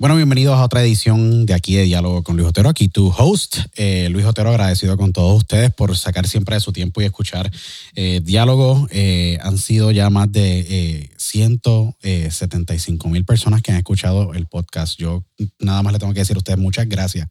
Bueno, bienvenidos a otra edición de aquí de Diálogo con Luis Otero. Aquí tu host, eh, Luis Otero, agradecido con todos ustedes por sacar siempre de su tiempo y escuchar eh, Diálogo. Eh, han sido ya más de 175 mil personas que han escuchado el podcast. Yo nada más le tengo que decir a ustedes muchas gracias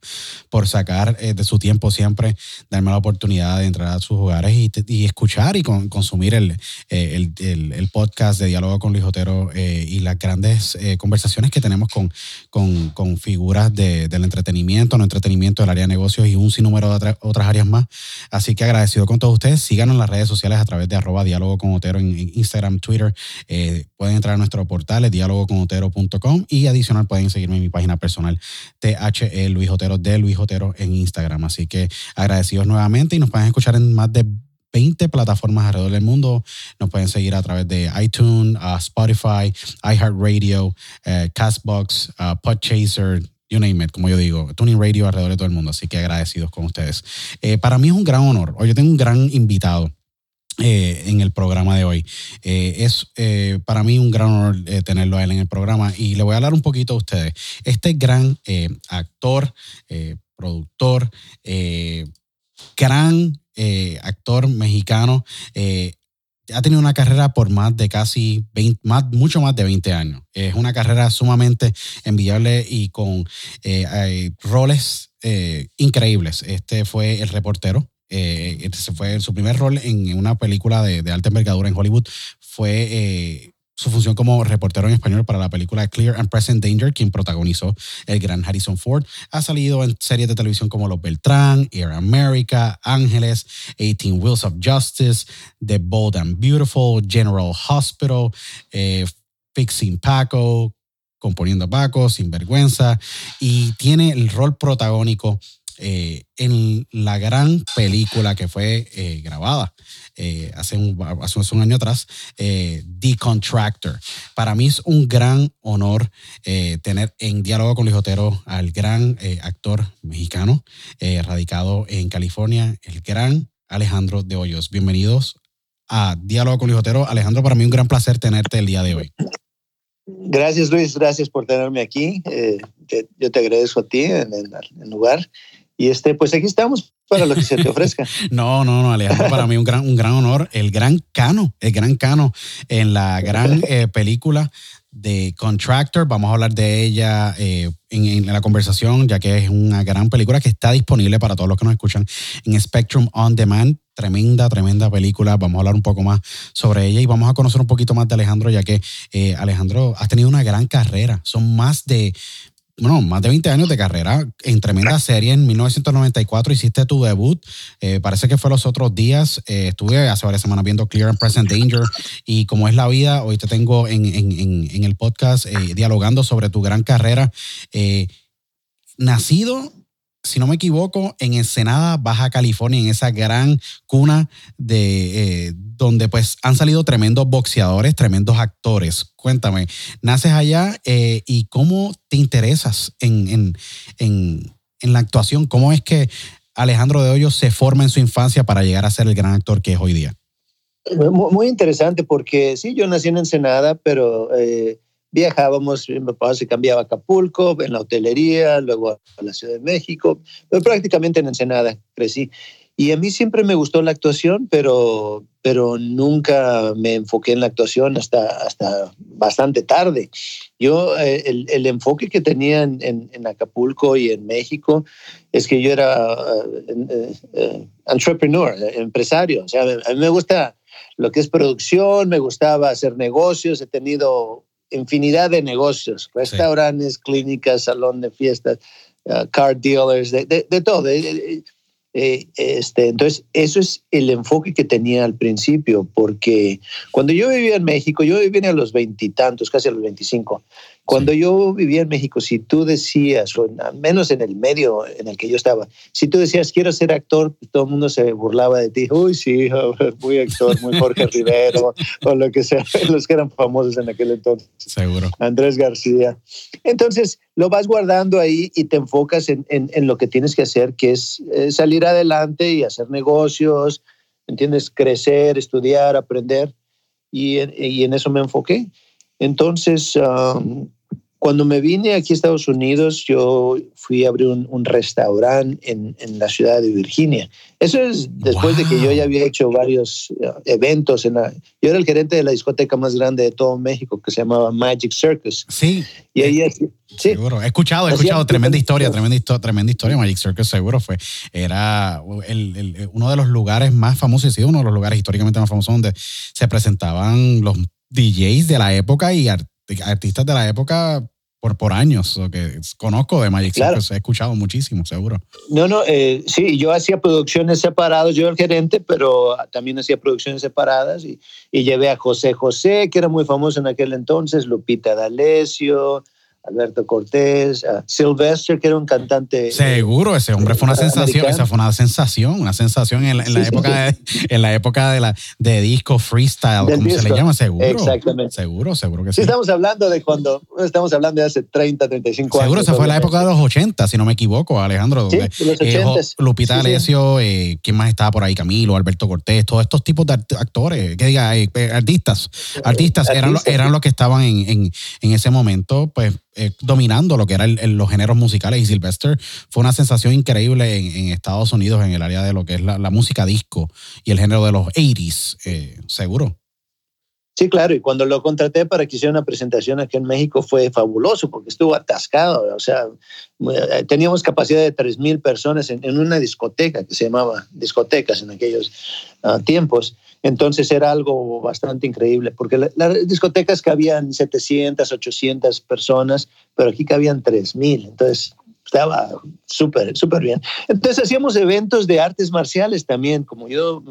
por sacar de su tiempo siempre, darme la oportunidad de entrar a sus hogares y, escuchar y consumir el, el, podcast de Diálogo con Luis Otero y las grandes conversaciones que tenemos con con, figuras del entretenimiento, no entretenimiento del área de negocios y un sinnúmero de otras áreas más. Así que agradecido con todos ustedes. Síganos en las redes sociales a través de arroba diálogo con Otero en, Instagram, Twitter. Eh, pueden entrar a nuestro portal, dialogoconotero.com y adicional pueden seguirme en mi página personal, THE Luis Otero de Luis Otero en Instagram. Así que agradecidos nuevamente y nos pueden escuchar en más de 20 plataformas alrededor del mundo. Nos pueden seguir a través de iTunes, uh, Spotify, iHeartRadio, uh, Castbox, uh, Podchaser, you name it, como yo digo, Tuning Radio alrededor de todo el mundo. Así que agradecidos con ustedes. Eh, para mí es un gran honor. Hoy yo tengo un gran invitado. Eh, en el programa de hoy. Eh, es para mí un gran honor tenerlo a él en el programa y le voy a hablar un poquito a ustedes. Este gran actor, productor, gran eh, actor mexicano. Eh, ha tenido una carrera por más de casi 20, más, mucho más de 20 años. Es una carrera sumamente envidiable y con eh, roles increíbles. Este fue el reportero. Este fue su primer rol en una película de, alta envergadura en Hollywood. Fue su función como reportero en español para la película Clear and Present Danger, quien protagonizó el gran Harrison Ford. Ha salido en series de televisión como Los Beltrán, Air America, Ángeles, 18 Wheels of Justice, The Bold and Beautiful, General Hospital, eh, Fixing Paco, Componiendo Paco, Sinvergüenza, y tiene el rol protagónico eh, en la gran película que fue eh, grabada eh, hace, un, hace, un, año atrás, The Contractor. Para mí es un gran honor tener en diálogo con Luis Otero al gran actor mexicano radicado en California, el gran Alejandro de Hoyos. Bienvenidos a Diálogo con Luis Otero. Alejandro, para mí un gran placer tenerte el día de hoy. Gracias Luis, gracias por tenerme aquí. yo te agradezco a ti en el lugar y este, pues aquí estamos para lo que se te ofrezca. no, no, no, Alejandro, para mí un gran, un gran honor. El gran Cano, el gran Cano en la gran eh, película de Contractor. Vamos a hablar de ella eh, en, en, la conversación, ya que es una gran película que está disponible para todos los que nos escuchan en Spectrum On Demand. Tremenda, tremenda película. Vamos a hablar un poco más sobre ella y vamos a conocer un poquito más de Alejandro, ya que eh, Alejandro has tenido una gran carrera. Son más de bueno, más de 20 años de carrera en tremenda serie. En 1994 hiciste tu debut. Eh, parece que fue los otros días. Eh, estuve hace varias semanas viendo Clear and Present Danger. Y como es la vida, hoy te tengo en, en el podcast eh, dialogando sobre tu gran carrera. nacido si no me equivoco, en Ensenada, Baja California, en esa gran cuna de eh, donde pues han salido tremendos boxeadores, tremendos actores. Cuéntame, naces allá eh, y cómo te interesas en, la actuación. ¿Cómo es que Alejandro de Hoyos se forma en su infancia para llegar a ser el gran actor que es hoy día? Muy interesante porque sí, yo nací en Ensenada, pero eh, viajábamos, mi papá se cambiaba a Acapulco, en la hotelería, luego a la Ciudad de México, pero prácticamente en Ensenada crecí. Y a mí siempre me gustó la actuación, pero, pero nunca me enfoqué en la actuación hasta, hasta bastante tarde. Yo, eh, el, el, enfoque que tenía en, en, Acapulco y en México es que yo era uh, uh, entrepreneur, empresario. O sea, a mí me gusta lo que es producción, me gustaba hacer negocios, he tenido infinidad de negocios, restaurantes, clínicas, salón de fiestas, uh, car dealers, de, de, todo. Eh, este, entonces, eso es el enfoque que tenía al principio, porque cuando yo vivía en México, yo vivía a los veintitantos, casi a los veinticinco, Cuando yo vivía en México, si tú decías, o al menos en el medio en el que yo estaba, si tú decías quiero ser actor, todo el mundo se burlaba de ti. Uy, sí, muy actor, muy Jorge Rivero, o lo que sea, los que eran famosos en aquel entonces. Seguro. Andrés García. Entonces, lo vas guardando ahí y te enfocas en, en, lo que tienes que hacer, que es eh, salir adelante y hacer negocios, ¿entiendes? Crecer, estudiar, aprender. Y, y en eso me enfoqué. Entonces, um, cuando me vine aquí a Estados Unidos, yo fui a abrir un, restaurante en, en, la ciudad de Virginia. Eso es después de que yo ya había hecho varios uh, eventos. En la, yo era el gerente de la discoteca más grande de todo México, que se llamaba Magic Circus. Sí. Y ahí, sí. Seguro. He escuchado, he escuchado. Tremenda historia, tremenda, historia, tremenda historia. Magic Circus seguro fue. Era el, el, uno de los lugares más famosos, y sido uno de los lugares históricamente más famosos donde se presentaban los DJs de la época y artistas de la época por, por años. que conozco de Magic claro. he escuchado muchísimo, seguro. No, no, eh, sí, yo hacía producciones separadas, yo era el gerente, pero también hacía producciones separadas y, y llevé a José José, que era muy famoso en aquel entonces, Lupita D'Alessio, Alberto Cortés, Sylvester, que era un cantante. Seguro, ese hombre fue una sensación, esa fue una sensación, una sensación en, la, época de, en la época de la de disco freestyle, como se le llama, seguro. Exactamente. Seguro, seguro que sí. estamos hablando de cuando, estamos hablando de hace 30, 35 años. Seguro, esa fue la época de los 80, si no me equivoco, Alejandro. Sí, los 80. Lupita Alessio, eh, ¿quién más estaba por ahí? Camilo, Alberto Cortés, todos estos tipos de actores, que diga, eh, artistas, artistas, eran, eran los que estaban en, en, en ese momento, pues eh, dominando lo que eran los géneros musicales y Sylvester fue una sensación increíble en, Estados Unidos en el área de lo que es la, música disco y el género de los 80s, eh, seguro. Sí, claro, y cuando lo contraté para que hiciera una presentación aquí en México fue fabuloso porque estuvo atascado, o sea, eh, teníamos capacidad de 3.000 personas en, una discoteca que se llamaba discotecas en aquellos ah, tiempos. Entonces era algo bastante increíble, porque las discotecas cabían 700, 800 personas, pero aquí cabían 3.000. Entonces estaba súper, súper bien. Entonces hacíamos eventos de artes marciales también, como yo,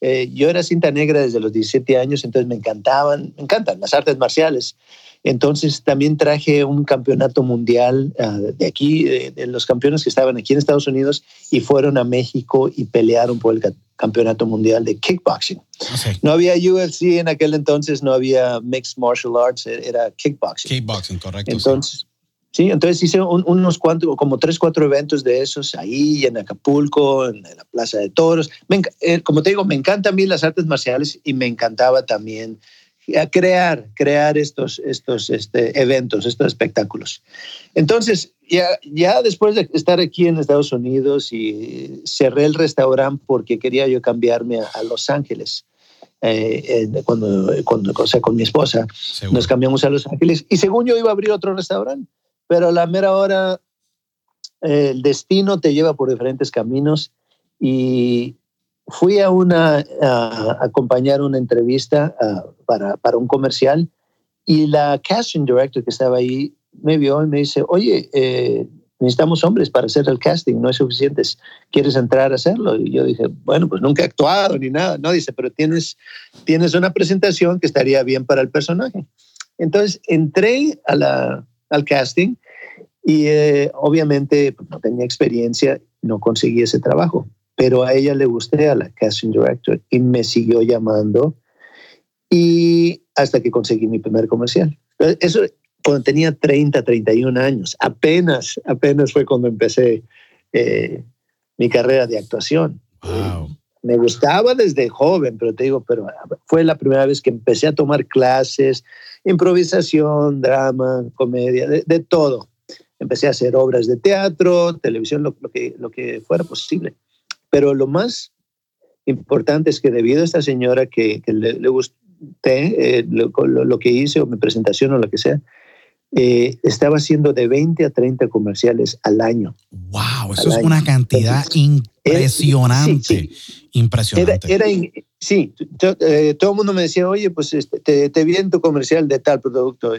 eh, yo era cinta negra desde los 17 años, entonces me encantaban, me encantan las artes marciales. Entonces también traje un campeonato mundial ah, de aquí, de, los campeones que estaban aquí en Estados Unidos y fueron a México y pelearon por el campeonato mundial de kickboxing. No había UFC en aquel entonces, no había mixed martial arts, e, era kickboxing. Kickboxing, correcto. Entonces, sí. entonces hice unos cuantos, como tres, cuatro eventos de esos ahí en Acapulco, en, la Plaza de Toros. Eh, como te digo, me encantan a mí las artes marciales y me encantaba también a crear, crear estos, estos este, eventos, estos espectáculos. Entonces, ya, ya después de estar aquí en Estados Unidos y cerré el restaurante porque quería yo cambiarme a, Los Ángeles. Eh, cuando, cuando, o sea, con mi esposa, nos cambiamos a Los Ángeles y según yo iba a abrir otro restaurante, pero a la mera hora el destino te lleva por diferentes caminos y fui a una a acompañar una entrevista para, para, un comercial y la casting director que estaba ahí me vio y me dice, oye, eh, necesitamos hombres para hacer el casting, no es suficiente, ¿quieres entrar a hacerlo? Y yo dije, bueno, pues nunca he actuado ni nada, no, dice, pero tienes, tienes una presentación que estaría bien para el personaje. Entonces entré a la, al casting y eh, obviamente pues, no tenía experiencia, no conseguí ese trabajo pero a ella le gusté a la casting director y me siguió llamando y hasta que conseguí mi primer comercial. Eso cuando tenía 30, 31 años, apenas, apenas fue cuando empecé eh, mi carrera de actuación. Me gustaba desde joven, pero te digo, pero fue la primera vez que empecé a tomar clases, improvisación, drama, comedia, de, todo. Empecé a hacer obras de teatro, televisión, lo, que, lo que fuera posible. Pero lo más importante es que debido a esta señora que, le, le, gusté eh, lo, que hice o mi presentación o lo que sea, eh, estaba haciendo de 20 a 30 comerciales al año. ¡Wow! Eso es una cantidad impresionante. Impresionante. Era, sí, eh, todo el mundo me decía, oye, pues este, te, te vi en tu comercial de tal producto.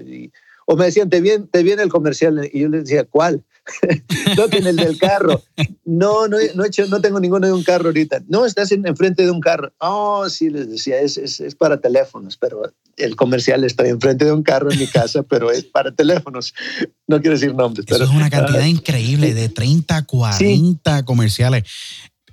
o me decían, te vi, te vi en el comercial. Y yo les decía, ¿cuál? no tiene el del carro. No, no, no, he hecho, no tengo ninguno de un carro ahorita. No, estás en, enfrente de un carro. Oh, sí, les decía, es, es, es, para teléfonos, pero el comercial está enfrente de un carro en mi casa, pero es para teléfonos. No quiero decir nombres. Eso es una cantidad increíble, de 30, 40 comerciales.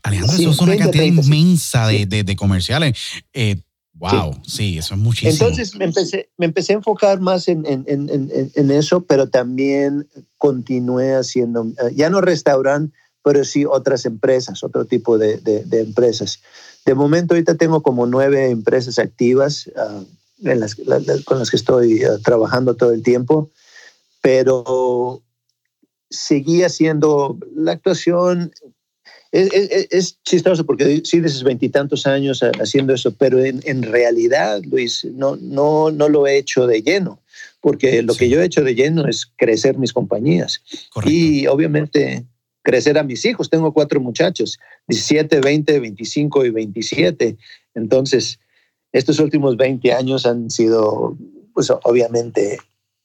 Alejandro, eso es una cantidad inmensa de, de, comerciales. Eh, wow, sí. eso es muchísimo. Entonces me empecé, me empecé a enfocar más en, en, en, en eso, pero también continué haciendo, eh, ya no restaurante, pero sí otras empresas, otro tipo de, de, empresas. De momento ahorita tengo como nueve empresas activas uh, en las, con las que estoy uh, trabajando todo el tiempo, pero seguí haciendo la actuación es, chistoso porque sí, dices veintitantos años haciendo eso, pero en, realidad, Luis, no, no, no lo he hecho de lleno, porque lo que yo he hecho de lleno es crecer mis compañías. Y obviamente crecer a mis hijos. Tengo cuatro muchachos, 17, 20, 25 y 27. Entonces, estos últimos 20 años han sido, pues obviamente,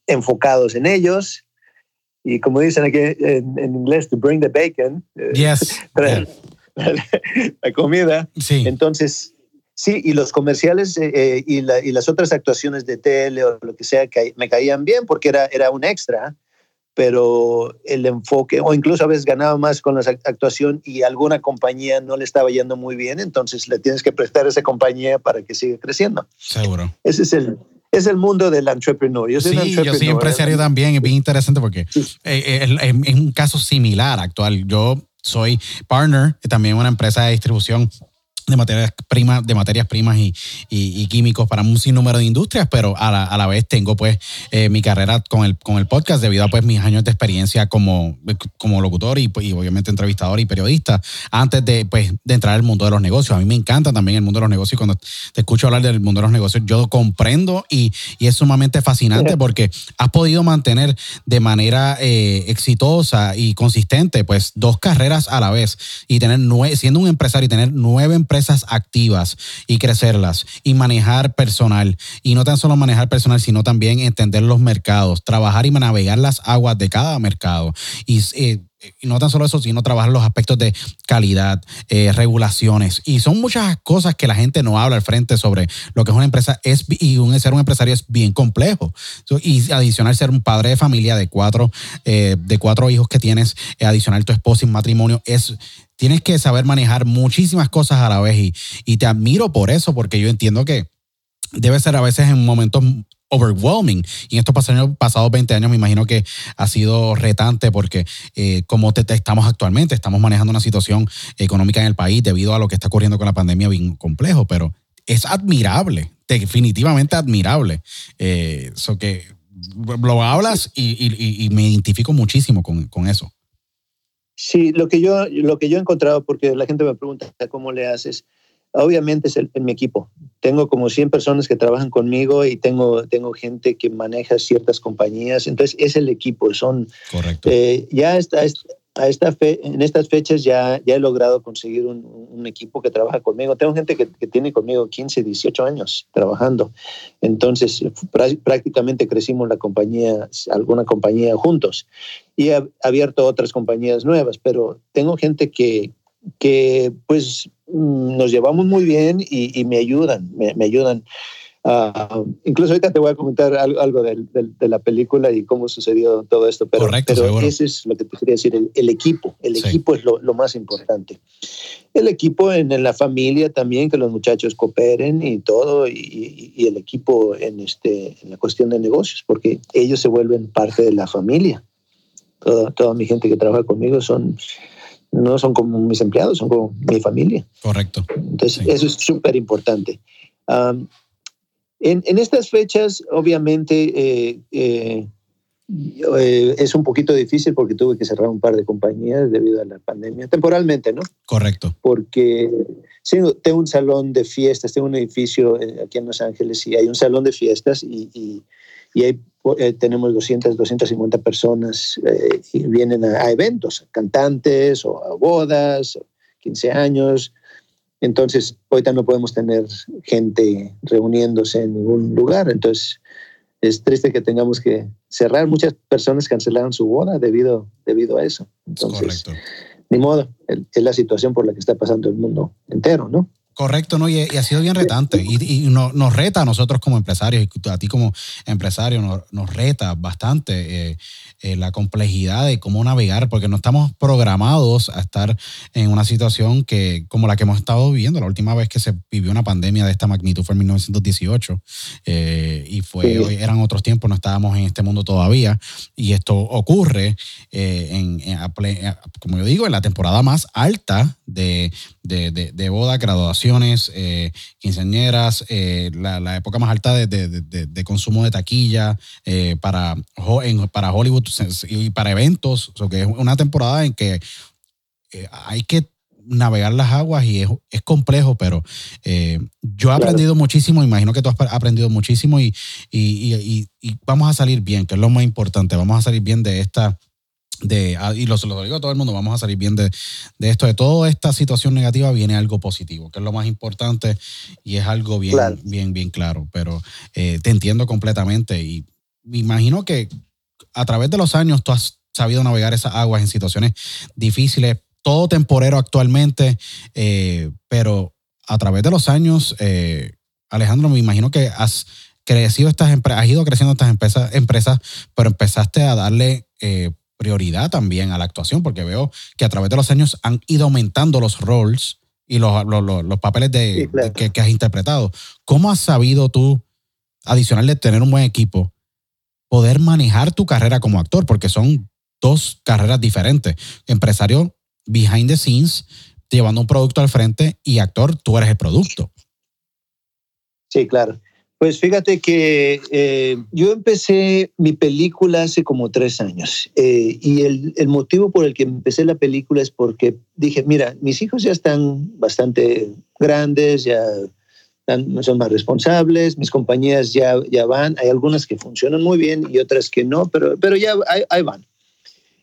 enfocados en ellos, y como dicen aquí en, inglés, to bring the bacon, eh, yes. la, comida. Sí. Entonces, sí, y los comerciales eh, eh, y, y, las otras actuaciones de tele o lo que sea que me caían bien porque era, era un extra, pero el enfoque, o incluso a veces ganaba más con la actuación y alguna compañía no le estaba yendo muy bien, entonces le tienes que prestar a esa compañía para que siga creciendo. Seguro. Ese es el, es el mundo del entrepreneur. Yo soy, sí, yo soy empresario también, es bien interesante porque eh, es un caso similar actual. Yo soy partner también una empresa de distribución de materias primas, de materias primas y, y, químicos para un sinnúmero de industrias, pero a la, a la vez tengo pues eh, mi carrera con el, con el podcast debido a pues mis años de experiencia como, como locutor y, y, obviamente entrevistador y periodista antes de pues de entrar al mundo de los negocios. A mí me encanta también el mundo de los negocios y cuando te escucho hablar del mundo de los negocios yo comprendo y, y es sumamente fascinante porque has podido mantener de manera eh, exitosa y consistente pues dos carreras a la vez y tener nueve, siendo un empresario y tener nueve empresas empresas activas y crecerlas y manejar personal. Y no tan solo manejar personal, sino también entender los mercados, trabajar y navegar las aguas de cada mercado. Y eh, y no tan solo eso, sino trabajar los aspectos de calidad, eh, regulaciones. Y son muchas cosas que la gente no habla al frente sobre lo que es una empresa es, y un, ser un empresario es bien complejo. y adicional ser un padre de familia de cuatro, eh, de cuatro hijos que tienes, adicional tu esposa y matrimonio, es tienes que saber manejar muchísimas cosas a la vez y, y te admiro por eso, porque yo entiendo que debe ser a veces en momentos overwhelming. Y en estos pasados 20 años me imagino que ha sido retante porque eh, como te, estamos actualmente, estamos manejando una situación económica en el país debido a lo que está ocurriendo con la pandemia bien complejo, pero es admirable, definitivamente admirable. Eso eh, que lo hablas y, me identifico muchísimo con, con eso. Sí, lo que yo, lo que yo he encontrado, porque la gente me pregunta cómo le haces, obviamente es en mi equipo. Tengo como 100 personas que trabajan conmigo y tengo, tengo gente que maneja ciertas compañías. Entonces, es el equipo. Son, Correcto. Eh, ya está, a esta fe, en estas fechas ya, ya he logrado conseguir un, un equipo que trabaja conmigo. Tengo gente que, que, tiene conmigo 15, 18 años trabajando. Entonces, prácticamente crecimos la compañía, alguna compañía juntos. Y he abierto otras compañías nuevas, pero tengo gente que, que pues mm, nos llevamos muy bien y, y me ayudan, me, me ayudan. Uh, incluso ahorita te voy a comentar algo, algo de, de, de, la película y cómo sucedió todo esto, pero, Correcto, pero eso es lo que te quería decir, el, el equipo, el sí. equipo es lo, lo, más importante. El equipo en, en, la familia también, que los muchachos cooperen y todo, y, y, y, el equipo en, este, en la cuestión de negocios, porque ellos se vuelven parte de la familia. Toda, toda mi gente que trabaja conmigo son no son como mis empleados, son como mi familia. Correcto. Entonces, sí. eso es súper importante. Um, en, en, estas fechas, obviamente, eh, eh, eh, es un poquito difícil porque tuve que cerrar un par de compañías debido a la pandemia, temporalmente, ¿no? Correcto. Porque sí, tengo un salón de fiestas, tengo un edificio aquí en Los Ángeles y hay un salón de fiestas y, y, y hay, eh, tenemos 200, 250 personas eh, y vienen a, a, eventos, cantantes o a bodas, 15 años, entonces, ahorita no podemos tener gente reuniéndose en ningún lugar. Entonces, es triste que tengamos que cerrar. Muchas personas cancelaron su boda debido, debido a eso. Entonces, Correcto. ni modo, es la situación por la que está pasando el mundo entero, ¿no? Correcto, ¿no? Y, ha sido bien retante. Y, nos reta a nosotros como empresarios, y a ti como empresario, nos, reta bastante eh, eh, la complejidad de cómo navegar, porque no estamos programados a estar en una situación que, como la que hemos estado viviendo. La última vez que se vivió una pandemia de esta magnitud fue en 1918. Eh, y fue, eran otros tiempos, no estábamos en este mundo todavía. Y esto ocurre en, como yo digo, en la temporada más alta de, de, de boda, graduación eh, quinceañeras, eh, la, época más alta de, consumo de taquilla eh, para, para Hollywood y para eventos. O que es una temporada en que hay que navegar las aguas y es, complejo, pero yo he aprendido muchísimo, imagino que tú has aprendido muchísimo y, y, vamos a salir bien, que es lo más importante, vamos a salir bien de esta de, ah, y lo, lo digo a todo el mundo, vamos a salir bien de, esto, de toda esta situación negativa viene algo positivo, que es lo más importante y es algo bien, bien, bien claro, pero eh, te entiendo completamente y me imagino que a través de los años tú has sabido navegar esas aguas en situaciones difíciles, todo temporero actualmente, eh, pero a través de los años, eh, Alejandro, me imagino que has crecido estas has ido creciendo estas empresas, empresas pero empezaste a darle prioridad también a la actuación, porque veo que a través de los años han ido aumentando los roles y los, los, papeles de, que, has interpretado. ¿Cómo has sabido tú, adicional de tener un buen equipo, poder manejar tu carrera como actor? Porque son dos carreras diferentes. Empresario behind the scenes, llevando un producto al frente, y actor, tú eres el producto. Sí, claro. Pues fíjate que eh, yo empecé mi película hace como tres años eh, y el, el, motivo por el que empecé la película es porque dije, mira, mis hijos ya están bastante grandes, ya son más responsables, mis compañías ya, ya van, hay algunas que funcionan muy bien y otras que no, pero, pero ya ahí, van.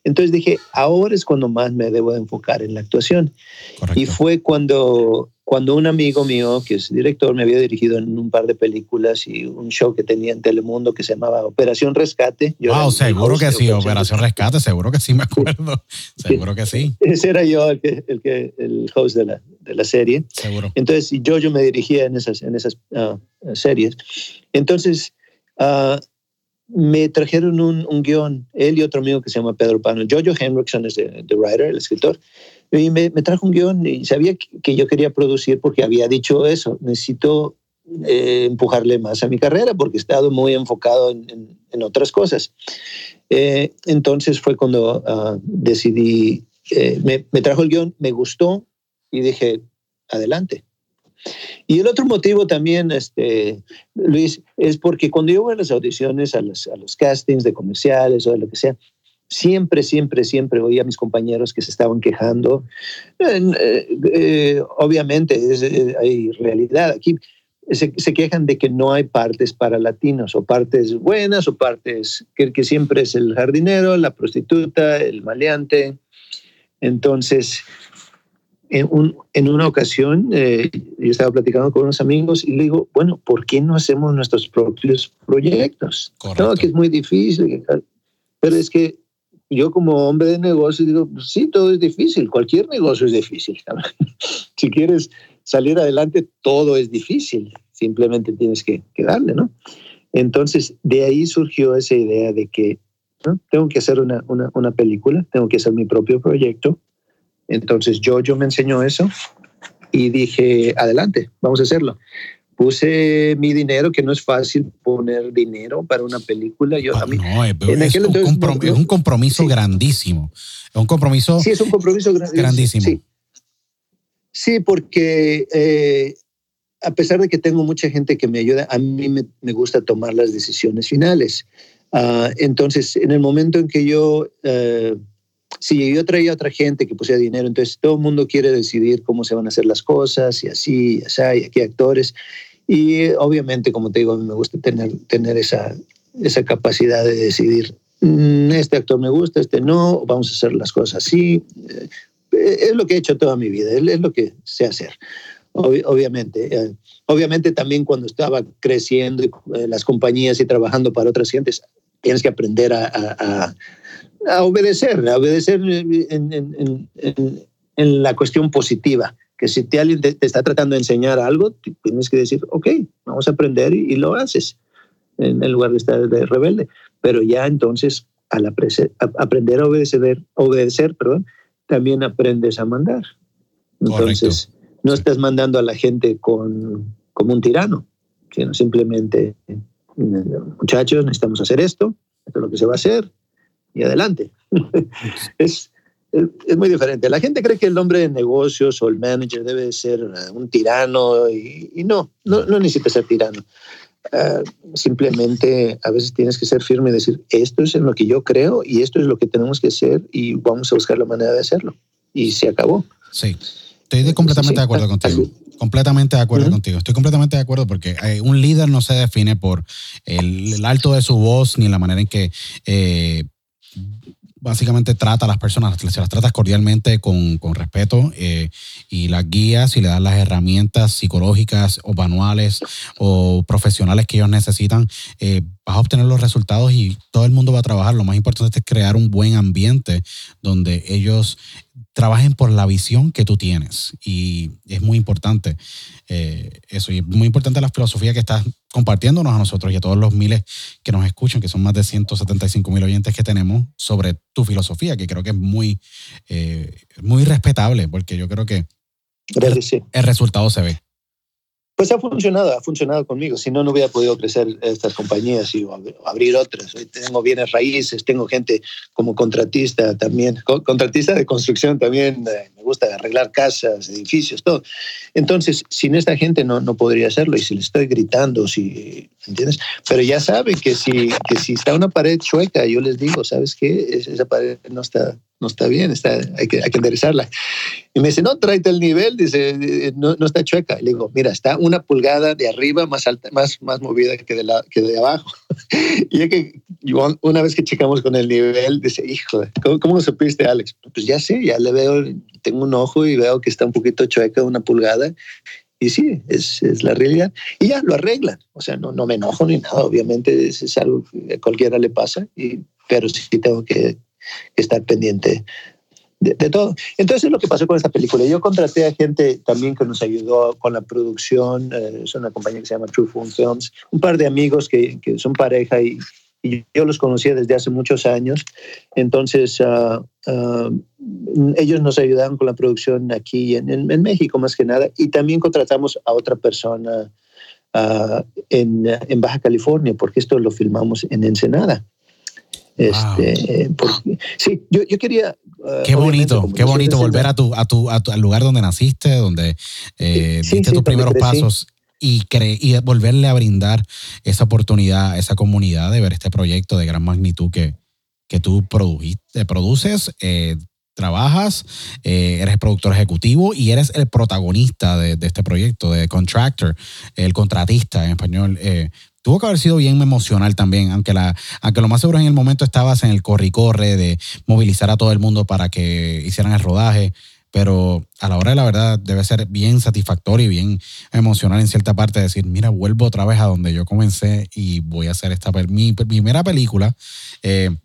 Entonces dije, ahora es cuando más me debo enfocar en la actuación. Y fue cuando cuando un amigo mío, que es director, me había dirigido en un par de películas y un show que tenía en Telemundo que se llamaba Operación Rescate. Yo wow, seguro que sí, Operación Rescate, seguro que sí me acuerdo. Seguro que sí. Ese era yo el, que, el, que, el host de la, de la serie. Seguro. Entonces, yo, yo me dirigía en esas, en esas ah, series. Entonces, uh, me trajeron un, un, guion, él y otro amigo que se llama Pedro Pano. Jojo Henriksen es el writer, el escritor. Y me, me, trajo un guion y sabía que yo quería producir porque había dicho eso. Necesito eh, empujarle más a mi carrera porque he estado muy enfocado en, en, otras cosas. Eh, entonces fue cuando uh, decidí, eh, me, me trajo el guion, me gustó y dije, adelante. Y el otro motivo también, este, Luis, es porque cuando yo voy a las audiciones, a los, a los castings de comerciales o de lo que sea, siempre, siempre, siempre oía a mis compañeros que se estaban quejando. Eh, eh, obviamente eh, hay realidad aquí. Se, quejan de que no hay partes para latinos, o partes buenas, o partes que, que siempre es el jardinero, la prostituta, el maleante. Entonces, en, un, en una ocasión, yo estaba platicando con unos amigos y le digo, bueno, ¿por qué no hacemos nuestros propios proyectos? Correcto. que es muy difícil, pero es que yo como hombre de negocio digo, sí, todo es difícil, cualquier negocio es difícil. si quieres salir adelante, todo es difícil, simplemente tienes que, darle, ¿no? Entonces, de ahí surgió esa idea de que tengo que hacer una, una, una, película, tengo que hacer mi propio proyecto. Entonces, yo, yo me enseñó eso y dije, adelante, vamos a hacerlo puse mi dinero, que no es fácil poner dinero para una película. Yo, ah, no, es, un compromiso grandísimo. Es un compromiso. Sí, es un compromiso grandísimo. Sí, porque eh, a pesar de que tengo mucha gente que me ayuda, a mí me, gusta tomar las decisiones finales. Ah, entonces, en el momento en que yo, eh, si yo traía a otra gente que pusiera dinero, entonces todo el mundo quiere decidir cómo se van a hacer las cosas y así, y así, y aquí actores. Y obviamente, como te digo, a mí me gusta tener, tener esa, esa capacidad de decidir, mm, este actor me gusta, este no, vamos a hacer las cosas así. Eh, es lo que he hecho toda mi vida, es lo que sé hacer. obviamente. Eh, obviamente también cuando estaba creciendo en eh, las compañías y trabajando para otras gentes, tienes que aprender a, a, obedecer, a obedecer en, la cuestión positiva que si te, alguien te, está tratando de enseñar algo, tienes que decir, ok, vamos a aprender y, lo haces, en, lugar de estar de rebelde. Pero ya entonces, al aprender a obedecer, obedecer perdón, también aprendes a mandar. Entonces, no estás mandando a la gente con, como un tirano, sino simplemente, muchachos, necesitamos hacer esto, esto es lo que se va a hacer, y adelante. es, es muy diferente. La gente cree que el hombre de negocios o el manager debe ser eh, un tirano y, no, no, no, necesita ser tirano. Ah, simplemente a veces tienes que ser firme y decir, esto es en lo que yo creo y esto es lo que tenemos que hacer y vamos a buscar la manera de hacerlo. Y se acabó. Sí, estoy completamente de acuerdo contigo. Completamente de acuerdo contigo. Estoy completamente de acuerdo porque eh, un líder no se define por el, alto de su voz ni la manera en que eh, básicamente trata a las personas, se las tratas cordialmente, con, con respeto eh, y las guías y le das las herramientas psicológicas o manuales o profesionales que ellos necesitan, eh, vas a obtener los resultados y todo el mundo va a trabajar. Lo más importante es crear un buen ambiente donde ellos trabajen por la visión que tú tienes. Y es muy importante eh, eso. Y es muy importante la filosofía que estás compartiéndonos a nosotros y a todos los miles que nos escuchan, que son más de 175 mil oyentes que tenemos sobre tu filosofía, que creo que es muy, eh, muy respetable, porque yo creo que el resultado se ve. Pues ha funcionado, ha funcionado conmigo. Si no, no hubiera podido crecer estas compañías y abrir otras. Hoy tengo bienes raíces, tengo gente como contratista también, contratista de construcción también. Eh, gusta arreglar casas, edificios, todo. Entonces, sin esta gente no, no podría hacerlo. Y si le estoy gritando, si, ¿entiendes? Pero ya saben que si, que si está una pared chueca, yo les digo, ¿sabes qué? Esa pared no está, no está bien, está, hay, que, hay que enderezarla. Y me dice, no, tráete el nivel, dice, no, no está chueca. le digo, mira, está una pulgada de arriba más alta, más, más movida que de, la, que de abajo. y es que una vez que checamos con el nivel, dice, hijo, ¿cómo, ¿cómo lo supiste, Alex? Pues ya sé, ya le veo, tengo un ojo y veo que está un poquito chueca, una pulgada. Y sí, es, es, la realidad. Y ya lo arreglan. O sea, no, no me enojo ni nada. Obviamente es, es algo que a cualquiera le pasa, y, pero sí tengo que estar pendiente de, todo. Entonces es lo que pasó con esta película. Yo contraté a gente también que nos ayudó con la producción, eh, es una compañía que se llama True Fun Films, un par de amigos que, que son pareja y, yo los conocía desde hace muchos años. Entonces uh, uh, ellos nos ayudaron con la producción aquí en, en, México más que nada y también contratamos a otra persona uh, en, en Baja California porque esto lo filmamos en Ensenada. Este, sí, yo, yo quería... Uh, qué bonito, qué bonito volver a tu, a tu, al lugar donde naciste, donde eh, diste tus primeros pasos y, y volverle a brindar esa oportunidad a esa comunidad de ver este proyecto de gran magnitud que, que tú produjiste, produces, eh, trabajas, eh, eres productor ejecutivo y eres el protagonista de, de, este proyecto, de contractor, el contratista en español. Eh, tuvo que haber sido bien emocional también, aunque, la, aunque lo más seguro en el momento estabas en el corre-corre de movilizar a todo el mundo para que hicieran el rodaje, pero a la hora de la verdad debe ser bien satisfactorio y bien emocional en cierta parte decir, mira, vuelvo otra vez a donde yo comencé y voy a hacer esta mi primera película. Eh,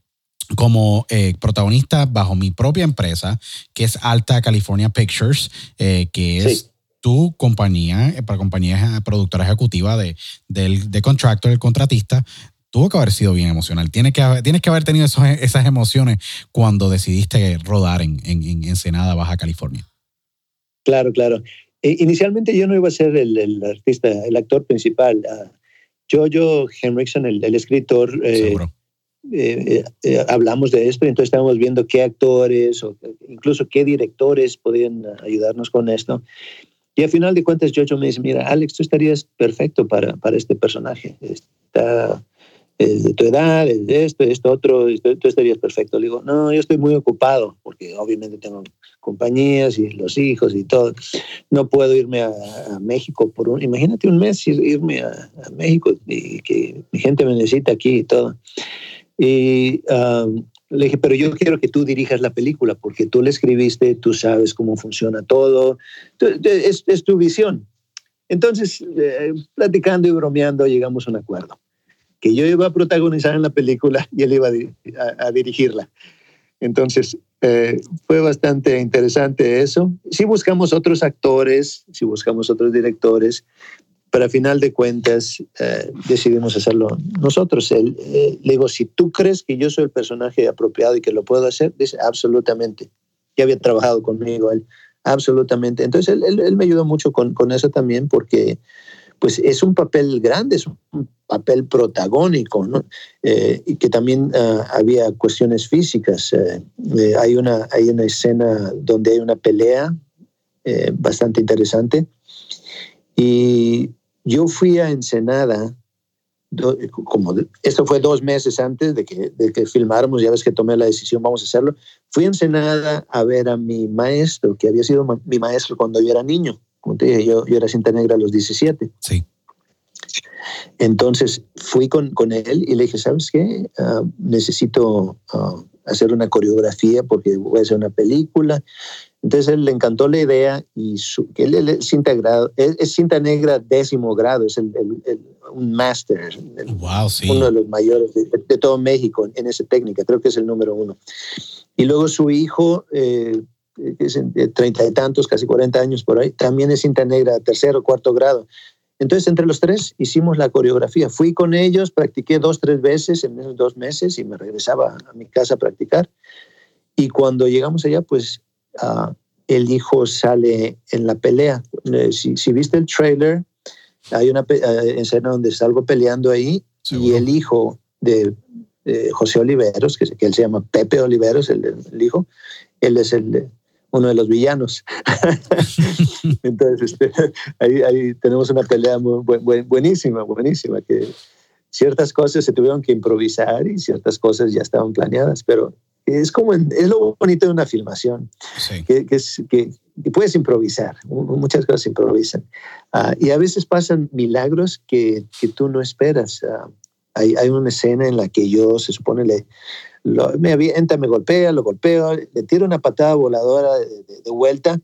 como eh, protagonista bajo mi propia empresa, que es Alta California Pictures, eh, que es tu compañía, eh, para compañía productora ejecutiva de, del de contractor, el contratista, tuvo que haber sido bien emocional. Tienes que, tienes que haber tenido esas emociones cuando decidiste rodar en, en, Ensenada, Baja California. Claro, claro. inicialmente yo no iba a ser el, artista, el actor principal. Uh, Jojo Henriksen, el, el escritor, Seguro eh, eh, hablamos de esto y entonces estábamos viendo qué actores o incluso qué directores podían ayudarnos con esto. Y al final de cuentas, Jojo me dice, mira, Alex, tú estarías perfecto para, para este personaje. Está de tu edad, es de esto, esto, otro, tú estarías perfecto. Le digo, no, yo estoy muy ocupado porque obviamente tengo compañías y los hijos y todo. No puedo irme a, México por un, imagínate un mes irme a, a México y que mi gente me necesita aquí y todo. Y le dije, pero yo quiero que tú dirijas la película porque tú la escribiste, tú sabes cómo funciona todo, es, es tu visión. Entonces, eh, platicando y bromeando, llegamos a un acuerdo, que yo iba a protagonizar en la película y él iba a, dirigirla. Entonces, eh, fue bastante interesante eso. Sí buscamos otros actores, sí buscamos otros directores, pero a final de cuentas eh, decidimos hacerlo nosotros. Él, eh, le digo, si tú crees que yo soy el personaje apropiado y que lo puedo hacer, dice, absolutamente. Ya había trabajado conmigo él, absolutamente. Entonces él, él, me ayudó mucho con, con eso también porque pues es un papel grande, es un papel protagónico, ¿no? Eh, y que también uh, había cuestiones físicas. Eh, eh, hay, una, hay una escena donde hay una pelea eh, bastante interesante. Y yo fui a Ensenada, do, como esto fue dos meses antes de que, de que filmáramos, ya ves que tomé la decisión, vamos a hacerlo. Fui a Ensenada a ver a mi maestro, que había sido ma mi maestro cuando yo era niño como te dije, yo, yo era cinta negra a los 17. Sí. Entonces fui con, con él y le dije, ¿sabes qué? Uh, necesito uh, hacer una coreografía porque voy a hacer una película. Entonces él le encantó la idea y su, que él, él es, cinta grado, es, es, cinta negra décimo grado, es el, el, el un máster, wow, sí. uno de los mayores de, de, todo México en esa técnica, creo que es el número uno. Y luego su hijo, eh, que es de treinta y tantos, casi 40 años por ahí, también es cinta negra, tercero, cuarto grado. Entonces, entre los tres hicimos la coreografía. Fui con ellos, practiqué dos, tres veces en esos dos meses y me regresaba a mi casa a practicar. Y cuando llegamos allá, pues uh, el hijo sale en la pelea. Si, si viste el trailer, hay una uh, escena donde salgo peleando ahí ¿Seguro? y el hijo de, de, José Oliveros, que, que él se llama Pepe Oliveros, el, el hijo, él es el, uno de los villanos. Entonces, este, ahí, ahí, tenemos una pelea muy, bu buenísima, buenísima, que ciertas cosas se tuvieron que improvisar y ciertas cosas ya estaban planeadas, pero es como, en, es lo bonito de una filmación, sí. que, que, es, que, que, puedes improvisar, muchas cosas se improvisan. Uh, y a veces pasan milagros que, que tú no esperas. Uh, hay, hay una escena en la que yo, se supone, le, lo, me avienta, me golpea, lo golpeo, le tiro una patada voladora de, de, de vuelta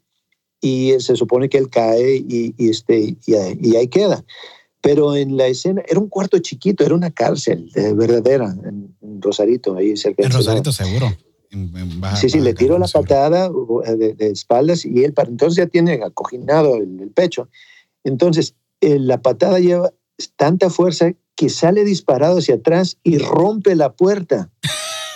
y se supone que él cae y, y este, y, y, ahí queda. Pero en la escena, era un cuarto chiquito, era una cárcel de verdadera en, Rosarito, ahí cerca En Rosarito, seguro. En, en baja, sí, sí, baja, le tiro la seguro. patada de, de, espaldas y él para entonces ya tiene acoginado el, el pecho. Entonces, eh, la patada lleva tanta fuerza que sale disparado hacia atrás y rompe la puerta.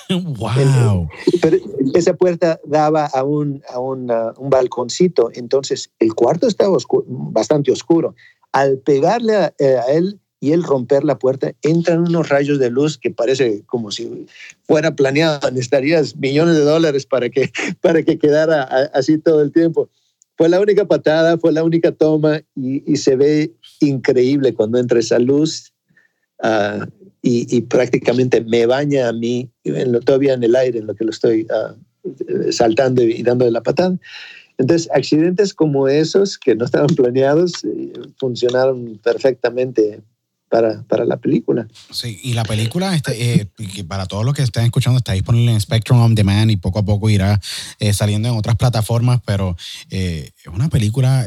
wow. Pero esa puerta daba a un, a un, a un balconcito, entonces el cuarto estaba oscuro, bastante oscuro. Al pegarle a, eh, a, él y él romper la puerta, entran unos rayos de luz que parece como si fuera planeado. Necesitarías millones de dólares para que, para que quedara así todo el tiempo. Fue la única patada, fue la única toma y, se ve increíble cuando entra esa luz. Uh, y, prácticamente me baña a mí en lo, todavía en el aire, en lo que lo estoy uh, saltando y, y dándole la patada. Entonces, accidentes como esos que no estaban planeados eh, funcionaron perfectamente para, para, la película. Sí, y la película, este, eh, para todos los que estén escuchando, está disponible en Spectrum On Demand y poco a poco irá eh, saliendo en otras plataformas, pero es una película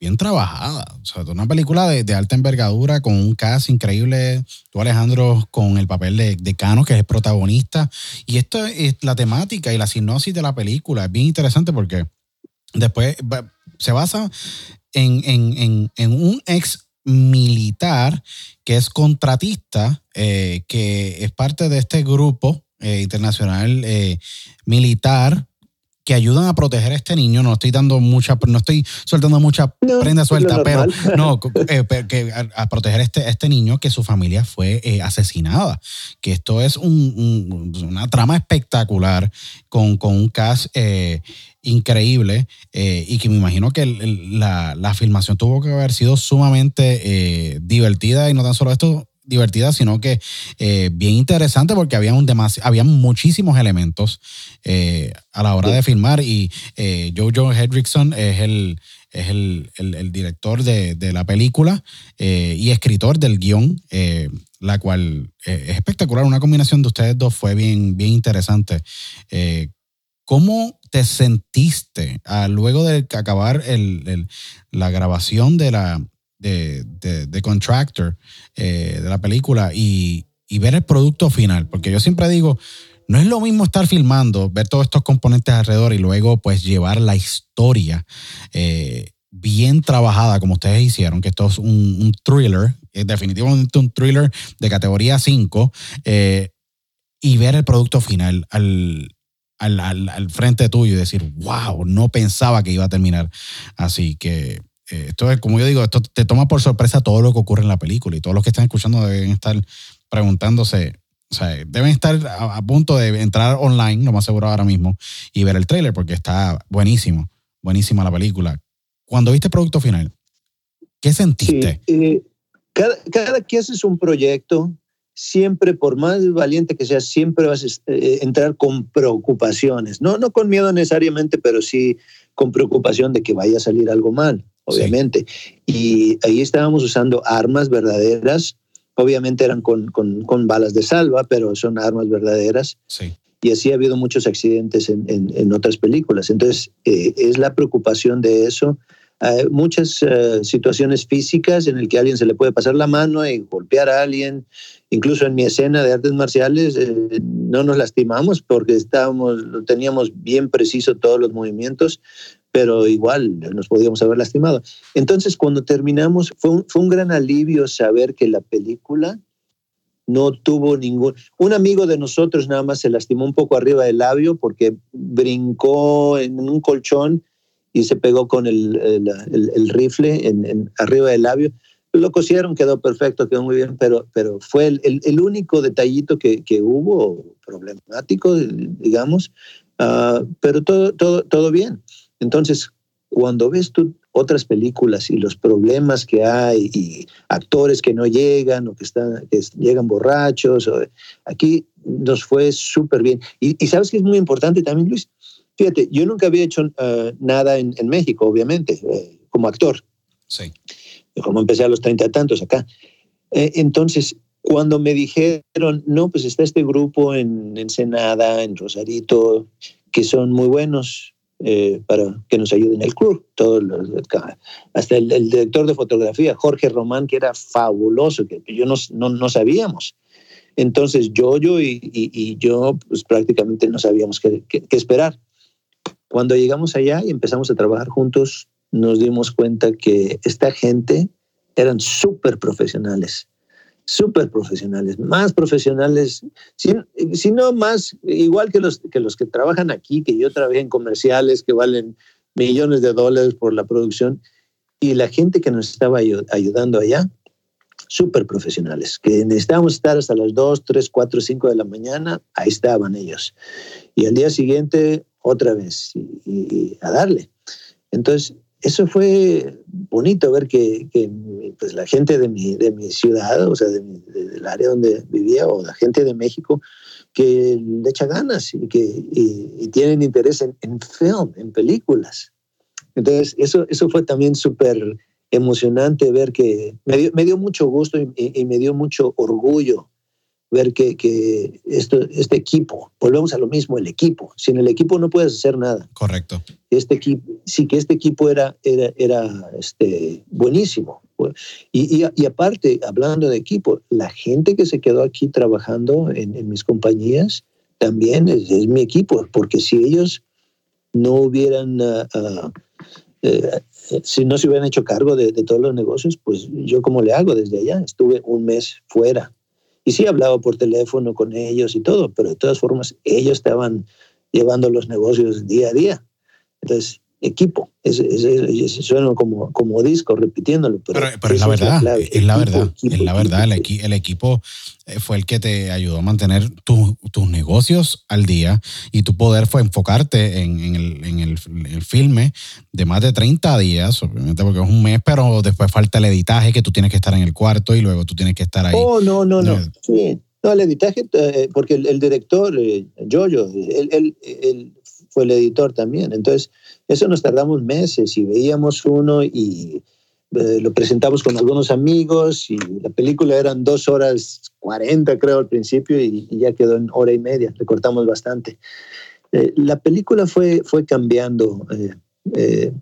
bien trabajada. O sea, una película de, de, alta envergadura con un cast increíble. Tú, Alejandro, con el papel de, de Cano, que es el protagonista. Y esto es la temática y la sinopsis de la película. Es bien interesante porque después se basa en, en, en, en un ex militar que es contratista, eh, que es parte de este grupo eh, internacional eh, militar que ayudan a proteger a este niño. No estoy dando mucha, no estoy soltando mucha no, prenda suelta, pero no, eh, que a, a, proteger a este, a este niño que su familia fue eh, asesinada. Que esto es un, un, una trama espectacular con, con un cast eh, increíble eh, y que me imagino que la, la, filmación tuvo que haber sido sumamente eh, divertida y no tan solo esto, divertida, sino que eh, bien interesante porque había, un había muchísimos elementos eh, a la hora de filmar y eh, Jojo Hedrickson es el, es el, el, director de, de, la película eh, y escritor del guion, eh, la cual es espectacular. Una combinación de ustedes dos fue bien, bien interesante. ¿Cómo te sentiste ah, luego de acabar la grabación de la, de, de, de Contractor, eh, de la película, y, ver el producto final. Porque yo siempre digo, no es lo mismo estar filmando, ver todos estos componentes alrededor y luego pues llevar la historia eh, bien trabajada como ustedes hicieron, que esto es un, thriller, definitivamente un thriller de categoría 5, eh, y ver el producto final al, al, al, frente tuyo y decir, wow, no pensaba que iba a terminar así que... Eh, esto es, como yo digo, esto te toma por sorpresa todo lo que ocurre en la película y todos los que están escuchando deben estar preguntándose, o sea, deben estar a, punto de entrar online, lo más seguro ahora mismo, y ver el trailer porque está buenísimo, buenísima la película. Cuando viste el producto final, ¿qué sentiste? Eh, cada, cada que haces un proyecto, siempre, por más valiente que seas, siempre vas a eh, entrar con preocupaciones. No, no con miedo necesariamente, pero sí con preocupación de que vaya a salir algo mal, obviamente. Y ahí estábamos usando armas verdaderas Obviamente eran con, con, balas de salva, pero son armas verdaderas. Sí. Y así ha habido muchos accidentes en, en, otras películas. Entonces, eh, es la preocupación de eso. Hay muchas eh, situaciones físicas en las que a alguien se le puede pasar la mano y golpear a alguien. Incluso en mi escena de artes marciales eh, no nos lastimamos porque estábamos, teníamos bien preciso todos los movimientos, pero igual nos podíamos haber lastimado. Entonces, cuando terminamos, fue un, fue un gran alivio saber que la película no tuvo ningún... Un amigo de nosotros nada más se lastimó un poco arriba del labio porque brincó en un colchón y se pegó con el, el, rifle en, arriba del labio. Lo cosieron, quedó perfecto, quedó muy bien, pero, pero fue el, único detallito que, que, hubo problemático, digamos, uh, pero todo, todo, todo bien. Entonces, cuando ves tú otras películas y los problemas que hay y actores que no llegan o que, están, que llegan borrachos, aquí nos fue súper bien. Y, sabes que es muy importante también, Luis. Fíjate, yo nunca había hecho uh, nada en, México, obviamente, eh, como actor. Sí. Como empecé a los treinta y tantos acá. Eh, entonces, cuando me dijeron, no, pues está este grupo en Ensenada, en Rosarito, que son muy buenos, eh, para que nos ayuden el crew. Todos hasta el, director de fotografía, Jorge Román, que era fabuloso, que yo no, no, sabíamos. Entonces, yo, yo y, yo, pues prácticamente no sabíamos qué, qué, esperar. Cuando llegamos allá y empezamos a trabajar juntos, nos dimos cuenta que esta gente eran súper profesionales súper profesionales, más profesionales, si, no más, igual que los, que los que trabajan aquí, que yo trabajé en comerciales que valen millones de dólares por la producción, y la gente que nos estaba ayudando allá, súper profesionales, que necesitábamos estar hasta las 2, 3, 4, 5 de la mañana, ahí estaban ellos. Y al día siguiente, otra vez, y a darle. Entonces, eso fue bonito ver que, pues, la gente de mi, de mi ciudad, o sea, del área donde vivía, o la gente de México, que le echa ganas y que y, tienen interés en, en, film, en películas. Entonces, eso, eso fue también súper emocionante ver que me dio, me dio mucho gusto y, y, me dio mucho orgullo ver que, que esto, este equipo, volvemos a lo mismo, el equipo. Sin el equipo no puedes hacer nada. Correcto. Este equipo, sí que este equipo era, era, era este, buenísimo. Y, y, aparte, hablando de equipo, la gente que se quedó aquí trabajando en, en mis compañías también es, es, mi equipo, porque si ellos no hubieran, uh, uh, uh, si no se hubieran hecho cargo de, de todos los negocios, pues yo como le hago desde allá, estuve un mes fuera y sí hablaba por teléfono con ellos y todo, pero de todas formas ellos estaban llevando los negocios día a día. Entonces, equipo. Es, es, suena como, como disco repitiéndolo. Pero, pero, es la verdad, es la, verdad, es la verdad. El, el, equipo eh, fue el que te ayudó a mantener tus negocios al día y tu poder fue enfocarte en, en, el, en el, el, filme de más de 30 días, obviamente porque es un mes, pero después falta el editaje que tú tienes que estar en el cuarto y luego tú tienes que estar ahí. Oh, no, no, no. Sí. No, el editaje, eh, porque el, director, eh, Jojo, él, él, él fue el editor también. Entonces, eso nos tardamos meses y veíamos uno y eh, lo presentamos con algunos amigos y la película eran dos horas cuarenta creo al principio y, ya quedó en hora y media, recortamos bastante. Eh, la película fue, fue cambiando, eh,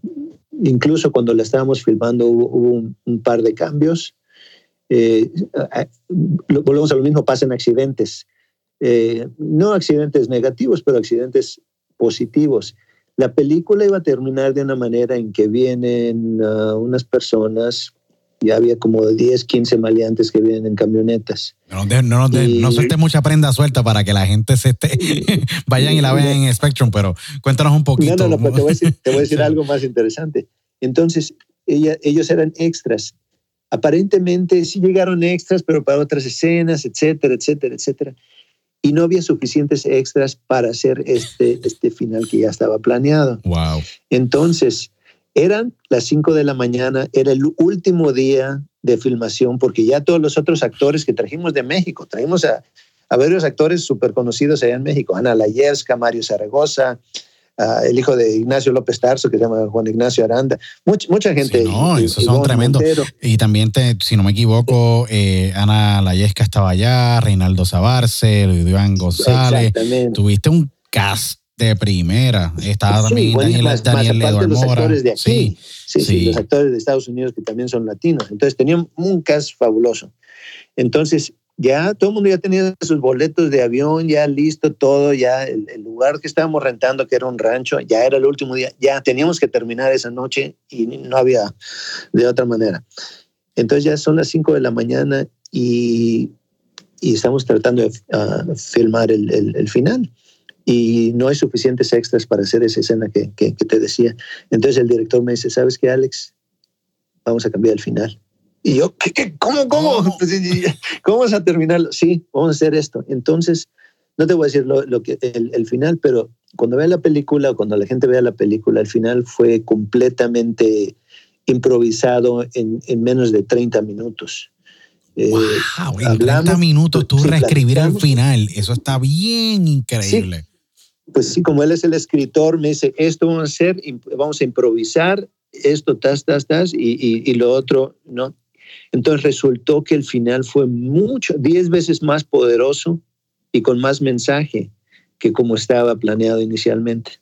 incluso cuando la estábamos filmando hubo, un, par de cambios. volvemos a lo mismo, pasan accidentes. eh, no accidentes negativos, pero accidentes positivos. La película iba a terminar de una manera en que vienen uh, unas personas, ya había como 10, 15 maleantes que vienen en camionetas. No, no, de, y, no suelte mucha prenda suelta para que la gente se esté, vayan y la vean en Spectrum, pero cuéntanos un poquito. No, no, no, pero te voy a decir, te voy a decir algo más interesante. Entonces, ella, ellos eran extras. Aparentemente sí llegaron extras, pero para otras escenas, etcétera, etcétera, etcétera y no había suficientes extras para hacer este, este final que ya estaba planeado. Wow. Entonces, eran las 5 de la mañana, era el último día de filmación, porque ya todos los otros actores que trajimos de México, trajimos a, a varios actores súper conocidos allá en México, Ana Layerska, Mario Zaragoza, uh, el hijo de Ignacio López Tarso, que se llama Juan Ignacio Aranda, mucha, mucha gente. Sí, no, esos son tremendos. Y también, te, si no me equivoco, eh, Ana Layesca estaba allá, Reinaldo Zabarce, Luis Iván González. Tuviste un cast de primera. Estaba sí, también bueno, Daniel, más, Daniel más aparte Eduardo los Mora. actores de aquí. Sí, Sí, sí, sí. los actores de Estados Unidos que también son latinos. Entonces tenían un cast fabuloso. Entonces ya todo el mundo ya tenía sus boletos de avión, ya listo todo, ya el, lugar que estábamos rentando, que era un rancho, ya era el último día, ya teníamos que terminar esa noche y no había de otra manera. Entonces ya son las 5 de la mañana y, y estamos tratando de uh, filmar el, el, el, final. Y no hay suficientes extras para hacer esa escena que, que, que te decía. Entonces el director me dice, ¿sabes qué, Alex? Vamos a cambiar el final. Y yo, ¿qué, qué, cómo, cómo? Pues, ¿Cómo vas a terminarlo? Sí, vamos a hacer esto. Entonces, no te voy a decir lo, lo que, el, el, final, pero cuando vea la película o cuando la gente vea la película, el final fue completamente improvisado en, en menos de 30 minutos. Eh, wow, en hablamos, 30 minutos tú sí, reescribir al final, eso está bien increíble. Sí, pues sí, como él es el escritor, me dice, esto vamos a hacer, vamos a improvisar, esto, tas, tas, tas, y, y, y lo otro, ¿no? Entonces resultó que el final fue mucho, 10 veces más poderoso y con más mensaje que como estaba planeado inicialmente.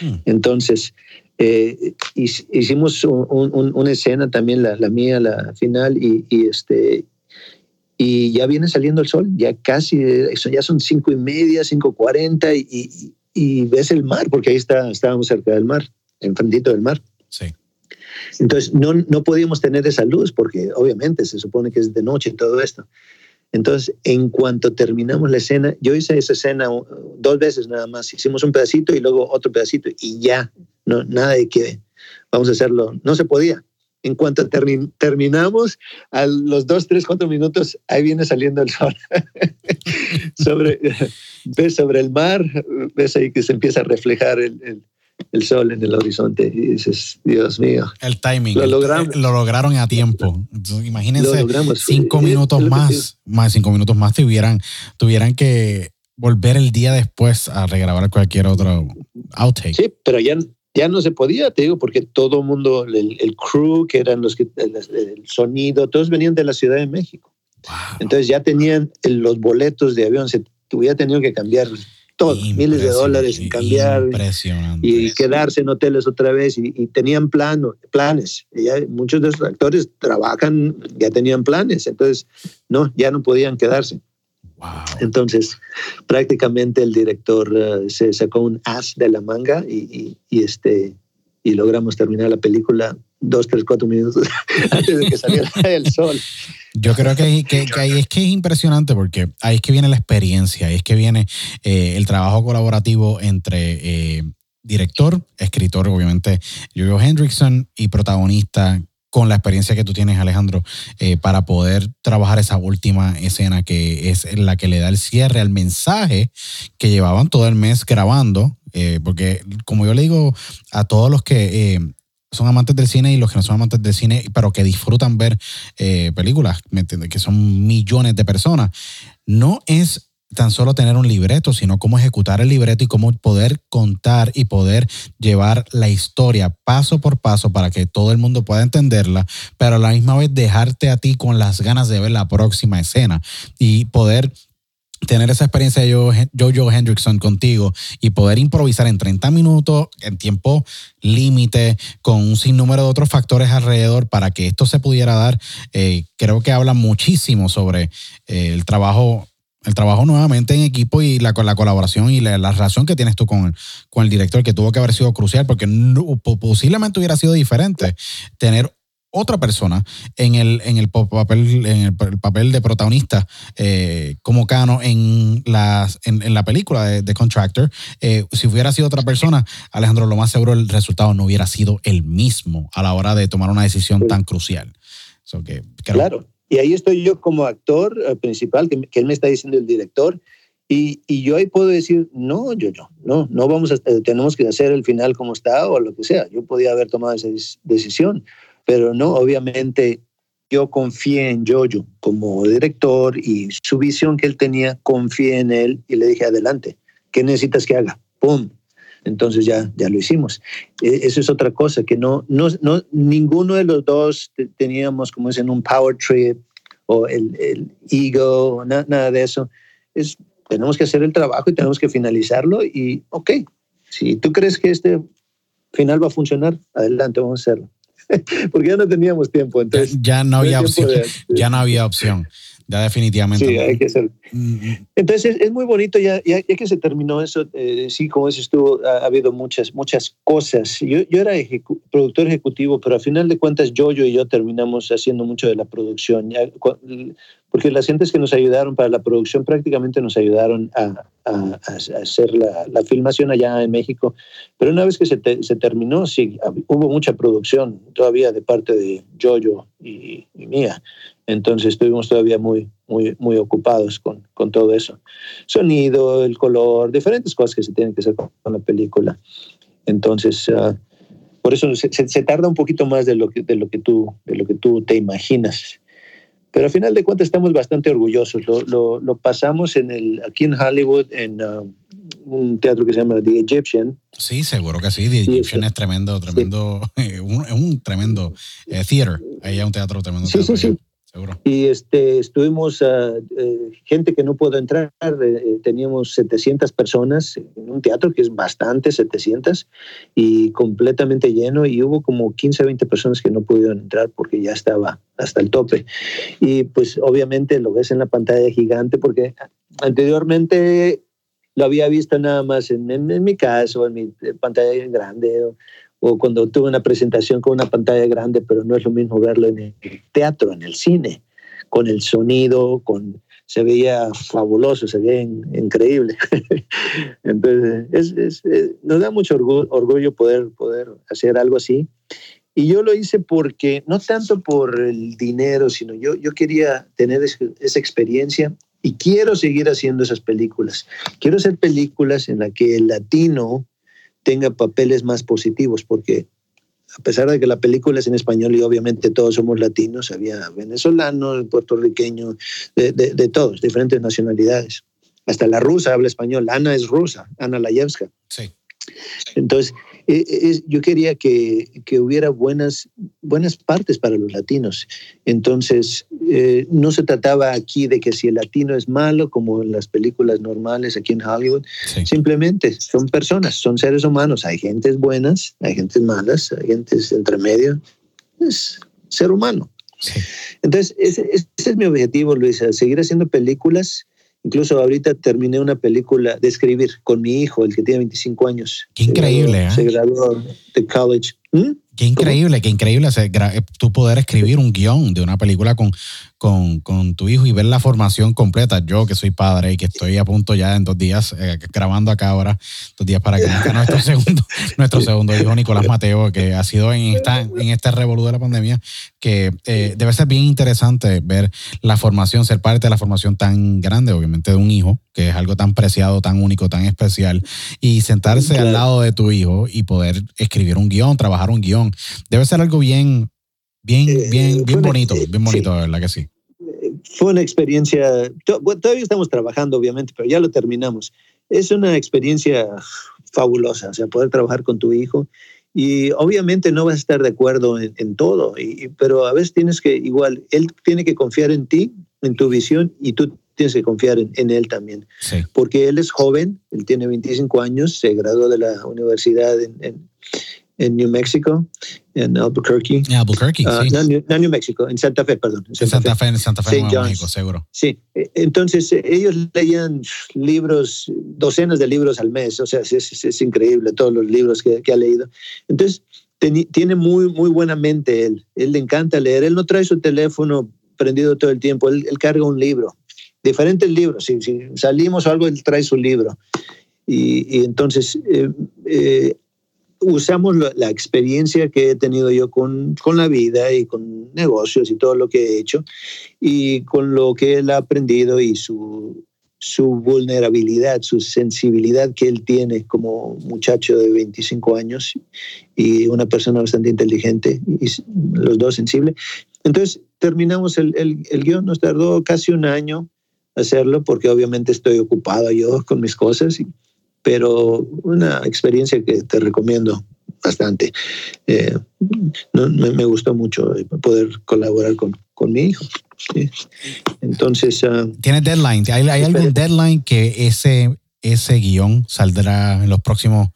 Hmm. Entonces, eh, hicimos un, un, una escena también, la, la mía, la final, y, y, este, y ya viene saliendo el sol, ya casi, ya son cinco y media, cinco cuarenta, y, y, y, ves el mar, porque ahí está, estábamos cerca del mar, enfrentito del mar. Sí. Entonces, no, no podíamos tener esa luz porque obviamente se supone que es de noche y todo esto. Entonces, en cuanto terminamos la escena, yo hice esa escena dos veces nada más. Hicimos un pedacito y luego otro pedacito y ya, no, nada de que vamos a hacerlo. No se podía. En cuanto termi terminamos, a los dos, tres, cuatro minutos, ahí viene saliendo el sol. sobre, ves sobre el mar, ves ahí que se empieza a reflejar el, el el sol en el horizonte y dices, Dios mío. El timing. Lo logramos. Lo lograron a tiempo. Entonces, imagínense, logramos. cinco minutos lo más, más cinco minutos más tuvieran, tuvieran que volver el día después a regrabar cualquier otro outtake. Sí, pero ya, ya no se podía, te digo, porque todo mundo, el, el crew, que eran los que, el, el, sonido, todos venían de la Ciudad de México. Wow. Entonces ya tenían los boletos de avión, se hubiera tenido que cambiar todo, miles de dólares en cambiar y quedarse en hoteles otra vez y, y tenían plano, planes. Ya muchos de esos actores trabajan, ya tenían planes, entonces no, ya no podían quedarse. Wow. Entonces, prácticamente el director uh, se sacó un as de la manga y, y, y, este, y logramos terminar la película dos, tres, cuatro minutos antes de que saliera el sol. Yo creo que, que, ahí es que es impresionante porque ahí es que viene la experiencia, ahí es que viene eh, el trabajo colaborativo entre eh, director, escritor, obviamente, Jojo Hendrickson y protagonista con la experiencia que tú tienes, Alejandro, eh, para poder trabajar esa última escena que es la que le da el cierre al mensaje que llevaban todo el mes grabando, porque como yo le digo a todos los que son amantes del cine y los que no son amantes del cine, pero que disfrutan ver eh, películas, ¿me entiendes? Que son millones de personas. No es tan solo tener un libreto, sino cómo ejecutar el libreto y cómo poder contar y poder llevar la historia paso por paso para que todo el mundo pueda entenderla, pero a la misma vez dejarte a ti con las ganas de ver la próxima escena y poder tener esa experiencia de Jojo Hendrickson contigo y poder improvisar en 30 minutos, en tiempo límite, con un sinnúmero de otros factores alrededor para que esto se pudiera dar, eh, creo que habla muchísimo sobre eh, el trabajo El trabajo nuevamente en equipo y la, la colaboración y la, relación que tienes tú con, con el director, que tuvo que haber sido crucial, porque posiblemente hubiera sido diferente tener otra persona en el, en el papel, en el, papel de protagonista eh, como Cano en, las, en, la película de, Contractor. Eh, si hubiera sido otra persona, Alejandro, lo más seguro el resultado no hubiera sido el mismo a la hora de tomar una decisión tan crucial. Claro, y ahí estoy yo como actor eh, principal, que, él me está diciendo el director, y, y, yo ahí puedo decir, no, yo no, no, no vamos a, tenemos que hacer el final como está o lo que sea. Yo podía haber tomado esa decisión, pero no, obviamente yo confié en Jojo como director y su visión que él tenía, confié en él y le dije, adelante, ¿qué necesitas que haga? ¡Pum! Entonces ya, ya lo hicimos. E, eso es otra cosa, que no, no, no ninguno de los dos teníamos, como dicen, un power trip o el, el ego, nada de eso. Es, tenemos que hacer el trabajo y tenemos que finalizarlo y, ok, si tú crees que este final va a funcionar, adelante, vamos a hacerlo. porque ya no teníamos tiempo. Entonces, ya, no había opción. ya no había opción. Ya definitivamente. Sí, hay que ser. Entonces es, muy bonito, ya, ya, que se terminó eso, eh, sí, como dices tú, ha, habido muchas, muchas cosas. Yo, yo era productor ejecutivo, pero a final de cuentas yo, yo y yo terminamos haciendo mucho de la producción. Ya, porque las gentes que nos ayudaron para la producción prácticamente nos ayudaron a, a, hacer la, la, filmación allá en México. Pero una vez que se, se, terminó, sí, hubo mucha producción todavía de parte de Jojo y, y mía. Entonces estuvimos todavía muy, muy, muy ocupados con, con todo eso. Sonido, el color, diferentes cosas que se tienen que hacer con, la película. Entonces, uh, por eso se, se, tarda un poquito más de lo que, de lo que, tú, de lo que tú te imaginas. Pero al final de cuentas estamos bastante orgullosos. Lo, lo, lo pasamos en el, aquí en Hollywood, en uh, un teatro que se llama The Egyptian. Sí, seguro que sí. The Egyptian es tremendo, tremendo, sí. un, un, tremendo eh, theater. Ahí hay un teatro tremendo. Sí, teatro sí, sí. Y este, estuvimos, uh, eh, gente que no pudo entrar, eh, teníamos 700 personas en un teatro que es bastante, 700, y completamente lleno, y hubo como 15, 20 personas que no pudieron entrar porque ya estaba hasta el tope. Y pues obviamente lo ves en la pantalla gigante porque anteriormente lo había visto nada más en, en, en mi caso, en mi pantalla grande. O, cuando tuve una presentación con una pantalla grande, pero no es lo mismo verlo en el teatro, en el cine, con el sonido, con se veía fabuloso, se veía increíble. Entonces, es, es, es, nos da mucho orgullo, poder, poder hacer algo así. Y yo lo hice porque, no tanto por el dinero, sino yo, yo quería tener esa experiencia y quiero seguir haciendo esas películas. Quiero hacer películas en las que el latino tenga papeles más positivos, porque a pesar de que la película es en español y obviamente todos somos latinos, había venezolanos, puertorriqueños, de, de, de todos, diferentes nacionalidades. Hasta la rusa habla español. Ana es rusa, Ana Layevska. Sí. Entonces, eh, yo quería que, que, hubiera buenas, buenas partes para los latinos. Entonces, eh, no se trataba aquí de que si el latino es malo, como en las películas normales aquí en Hollywood, sí. simplemente son personas, son seres humanos. Hay gentes buenas, hay gentes malas, hay gentes entre medio. Es ser humano. Sí. Entonces, ese, ese, es mi objetivo, Luisa, seguir haciendo películas Incluso ahorita terminé una película de escribir con mi hijo, el que tiene 25 años. Qué increíble, ¿eh? Se graduó de college. ¿Mm? Qué increíble, qué increíble tú poder escribir un guion de una película con, con, con, tu hijo y ver la formación completa. Yo que soy padre y que estoy a punto ya en dos días eh, grabando acá ahora, dos días para que nazca nuestro segundo, nuestro segundo hijo, Nicolás Mateo, que ha sido en esta, en este revolú de la pandemia, que eh, debe ser bien interesante ver la formación, ser parte de la formación tan grande, obviamente, de un hijo, que es algo tan preciado, tan único, tan especial, y sentarse claro. al lado de tu hijo y poder escribir un guion, trabajar un guion Debe ser algo bien, bien, bien, bien bonito, bien bonito, sí. ¿verdad que sí? Fue una experiencia, todavía estamos trabajando, obviamente, pero ya lo terminamos. Es una experiencia fabulosa, o sea, poder trabajar con tu hijo. Y obviamente no vas a estar de acuerdo en, en todo, y, pero a veces tienes que, igual, él tiene que confiar en ti, en tu visión, y tú tienes que confiar en, en él también. Sí. Porque él es joven, él tiene 25 años, se graduó de la universidad en, en en New Mexico, en Albuquerque. En Albuquerque, Ah, sí. no, no New Mexico, en Santa Fe, perdón. en Santa Fe, en Santa Fe. Nuevo. México, seguro. Sí, eh, entonces eh, ellos leían libros, docenas de libros al mes, o sea, es, es- es increíble todos los libros que, que ha leído. Entonces, teni- tiene muy, muy buena mente él, él le encanta leer, él no trae su teléfono prendido todo el tiempo, él, él carga un libro, diferentes libros, si, si salimos o algo, él trae su libro. Y, y entonces eh, eh, usamos lo- la experiencia que he tenido yo con, con la vida y con negocios y todo lo que he hecho y con lo que él ha aprendido y su, su vulnerabilidad, su sensibilidad que él tiene como muchacho de 25 años y una persona bastante inteligente y los dos sensibles. Entonces terminamos el, el, el guion, nos tardó casi un año hacerlo porque obviamente estoy ocupado yo con mis cosas, y- pero una experiencia que te recomiendo bastante. Eh, no, me, me gustó mucho eh, poder colaborar con, con mi hijo. sí. Entonces, ah, ¿Tienes deadline? ¿Hay, hay algún deadline que ese, ese guion saldrá en los próximos,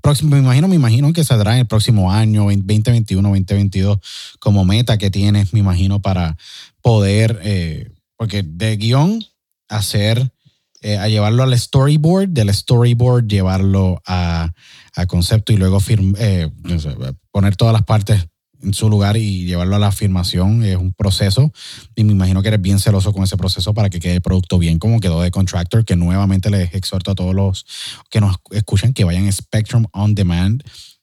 próximos, me imagino, me imagino que saldrá en el próximo año, 2021, 2022, como meta que tienes, me imagino, para poder, eh, porque de guion hacer, eh, a llevarlo al storyboard, del storyboard llevarlo a, a concepto y luego eh, poner todas las partes en su lugar y llevarlo a la filmación es un proceso. Y me imagino que eres bien celoso con ese proceso para que quede el producto bien como quedó de Contractor, que nuevamente les exhorto a todos los que nos escuchan que vayan a Spectrum On Demand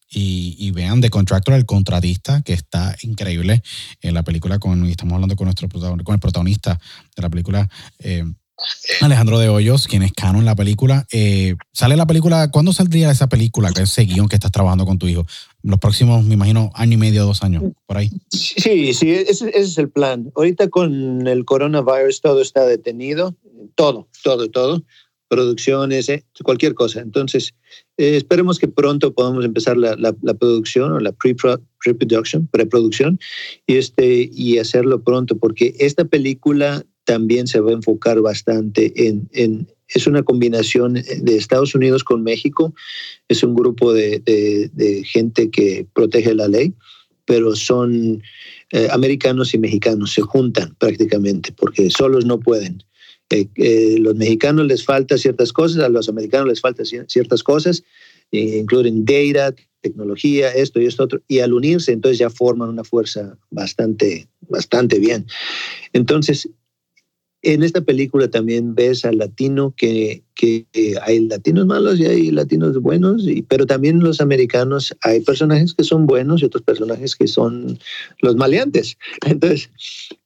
y, y vean The Contractor, el contratista, que está increíble en la película con, estamos hablando con nuestro con el protagonista de la película, eh, Alejandro de Hoyos, quien es Cano en la película. Eh, ¿Sale la película? ¿Cuándo saldría esa película, ese guion que estás trabajando con tu hijo? Los próximos, me imagino, año y medio, dos años, por ahí. Sí, sí, ese, ese es el plan. Ahorita con el coronavirus todo está detenido, todo, todo, todo, producciones, eh, cualquier cosa. Entonces, eh, esperemos que pronto podamos empezar la, la- la producción o la pre-pro- pre-production, preproducción, y, este, y hacerlo pronto, porque esta película también se va a enfocar bastante en... en es una combinación de Estados Unidos con México, es un grupo de, de- de gente que protege la ley, pero son eh, americanos y mexicanos, se juntan prácticamente, porque solos no pueden. Eh, eh, los mexicanos les falta ciertas cosas, a los americanos les falta cier- ciertas cosas, eh, incluyen data, tecnología, esto y esto otro, y al unirse entonces ya forman una fuerza bastante, bastante bien. Entonces, en esta película también ves al latino que, que, hay latinos malos y hay latinos buenos, y, pero también los americanos hay personajes que son buenos y otros personajes que son los maleantes. Entonces,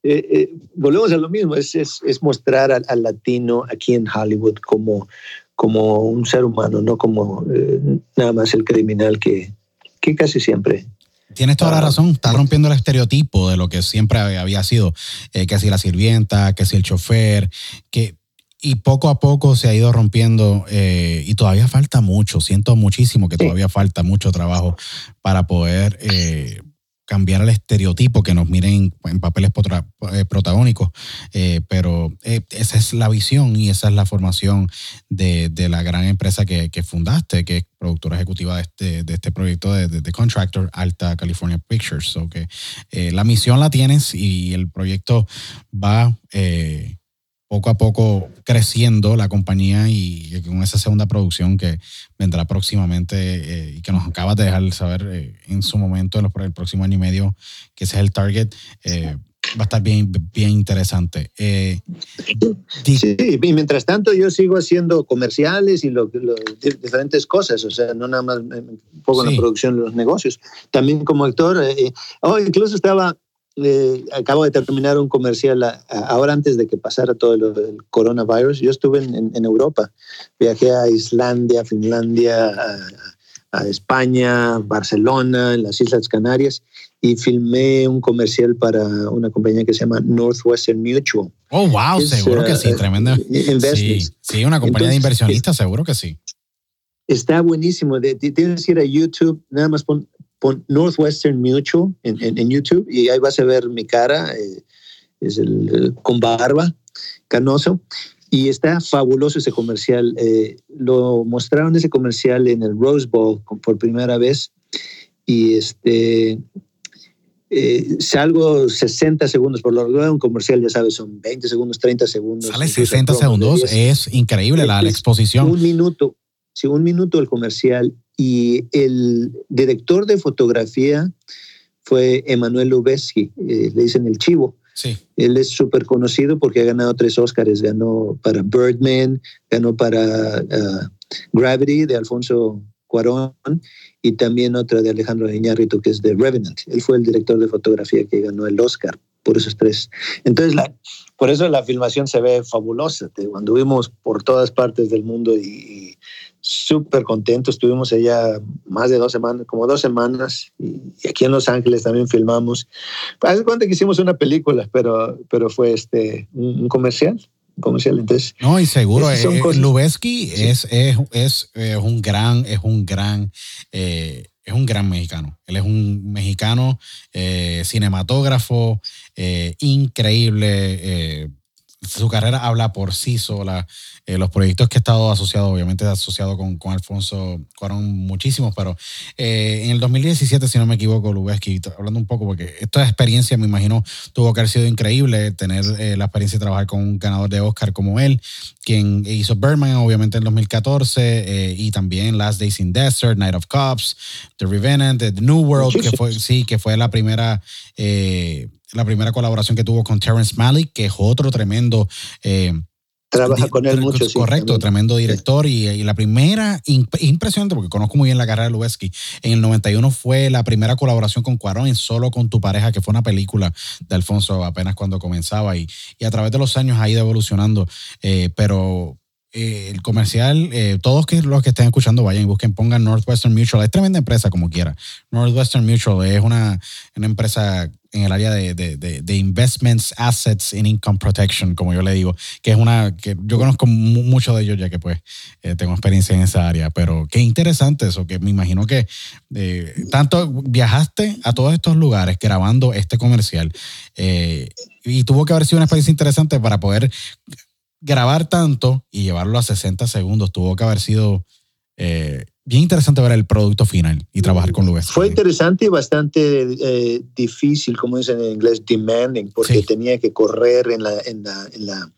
eh, eh, volvemos a lo mismo, es, es, es mostrar al, al, latino aquí en Hollywood como, como un ser humano, no como eh, nada más el criminal que, que casi siempre Tienes toda la razón, está rompiendo el estereotipo de lo que siempre había sido, eh, que si la sirvienta, que si el chofer, que y poco a poco se ha ido rompiendo eh, y todavía falta mucho, siento muchísimo que todavía falta mucho trabajo para poder eh, cambiar el estereotipo, que nos miren en papeles eh, protagónicos, eh, pero eh, esa es la visión y esa es la formación de, de la gran empresa que, fundaste, que es productora ejecutiva de este, de este proyecto de, de, Contractor, Alta California Pictures. So que la misión la tienes y el proyecto va eh, poco a poco creciendo la compañía y, con esa segunda producción que vendrá próximamente eh, y que nos acabas de dejar saber eh, en su momento, en los, el próximo año y medio, que ese es el target, eh, va a estar bien, bien interesante. Eh, sí, y mientras tanto yo sigo haciendo comerciales y lo, lo, diferentes cosas, o sea, no nada más un poco sí. en la producción de los negocios, también como actor, oh, incluso estaba eh, acabo de terminar un comercial a, a, ahora antes de que pasara todo el, el coronavirus. Yo estuve en, en, en, Europa, viajé a Islandia, Finlandia, a, a, España, Barcelona, en las Islas Canarias y filmé un comercial para una compañía que se llama Northwestern Mutual. Oh, wow, es, seguro uh, que sí, tremendo. Sí, sí, una compañía Entonces, de inversionistas, seguro que sí. Está buenísimo. De, tienes que ir a YouTube, nada más pon pon Northwestern Mutual en, en, en, YouTube y ahí vas a ver mi cara, eh, es el, con barba, canoso. Y está fabuloso ese comercial. Eh, lo mostraron ese comercial en el Rose Bowl por primera vez y este eh, salgo 60 segundos por lo regular un comercial ya sabes son 20 segundos 30 segundos sale 60 segundos es increíble la, la, exposición un minuto sí, un minuto el comercial y el director de fotografía fue Emanuel Lubezki eh, le dicen el chivo Sí. Él es súper conocido porque ha ganado tres Oscars. Ganó para Birdman, ganó para uh, Gravity de Alfonso Cuarón y también otra de Alejandro Iñárritu que es de Revenant. Él fue el director de fotografía que ganó el Oscar por esos tres. Entonces, la, por eso la filmación se ve fabulosa. Cuando vimos por todas partes del mundo y súper contentos. Estuvimos allá más de dos semanas, como dos semanas, y, aquí en Los Ángeles también filmamos. Haz de cuenta que hicimos una película, pero, pero fue este, un, comercial. Un comercial, entonces. No, y seguro, eh, Lubeski sí. es, es, es, es, un gran, es un gran, eh, es un gran mexicano. Él es un mexicano eh, cinematógrafo eh, increíble su carrera habla por sí sola. Eh, los proyectos que he estado asociado, obviamente asociado con, con Alfonso, fueron muchísimos, pero eh, en el 2017, si no me equivoco, Lubeski, hablando un poco, porque esta experiencia, me imagino, tuvo que haber sido increíble tener eh, la experiencia de trabajar con un ganador de Oscar como él, quien hizo Birdman, obviamente, en 2014, y también Last Days in Desert, Night of Cops, The Revenant, The New World, que fue, sí, que fue la primera la primera colaboración que tuvo con Terrence Malick, que es otro tremendo. Eh, Trabaja con él mucho. Correcto, sí, tremendo director. Y, y, la primera, impresionante, porque conozco muy bien la carrera de Lubeski. En el 91 fue la primera colaboración con Cuarón en Solo con tu pareja, que fue una película de Alfonso apenas cuando comenzaba. Y, y a través de los años ha ido evolucionando. Eh, pero eh, el comercial, eh, todos los que estén escuchando vayan y busquen, pongan Northwestern Mutual. Es tremenda empresa como quiera. Northwestern Mutual es una, una empresa en el área de, de, de, investments, assets and income protection, como yo le digo, que es una que yo conozco mucho de ellos ya que pues eh, tengo experiencia en esa área, pero qué interesante eso, que me imagino que tanto viajaste a todos estos lugares grabando este comercial y tuvo que haber sido una experiencia interesante para poder grabar tanto y llevarlo a 60 segundos, tuvo que haber sido... Eh, bien interesante ver el producto final y trabajar con Luis. Fue interesante y bastante eh, difícil, como dicen en inglés, demanding, porque sí. tenía que correr en la, en la, en la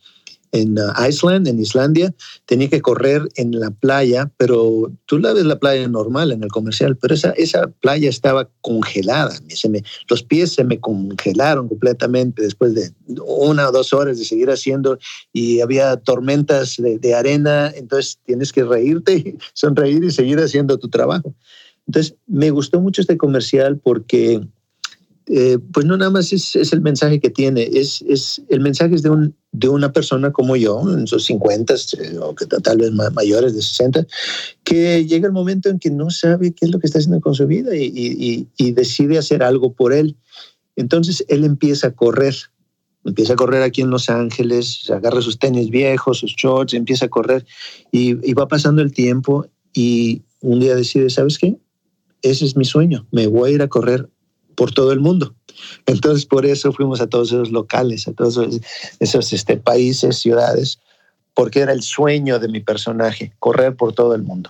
en uh, Iceland, en Islandia, tenía que correr en la playa, pero tú la ves la playa normal en el comercial, pero esa, esa playa estaba congelada. Se me, los pies se me congelaron completamente después de una o dos horas de seguir haciendo y había tormentas de, de arena, entonces tienes que reírte, sonreír y seguir haciendo tu trabajo. Entonces, me gustó mucho este comercial porque eh, pues no nada más es, es, el mensaje que tiene, es, es el mensaje es de, un, de una persona como yo, en sus 50 eh, o que tal vez mayores de 60, que llega el momento en que no sabe qué es lo que está haciendo con su vida y, decide hacer algo por él. Entonces él empieza a correr, empieza a correr aquí en Los Ángeles, agarra sus tenis viejos, sus shorts, empieza a correr y, y va pasando el tiempo y un día decide, ¿sabes qué? Ese es mi sueño, me voy a ir a correr por todo el mundo. Entonces, por eso fuimos a todos esos locales, a todos esos, esos este, países, ciudades, porque era el sueño de mi personaje, correr por todo el mundo.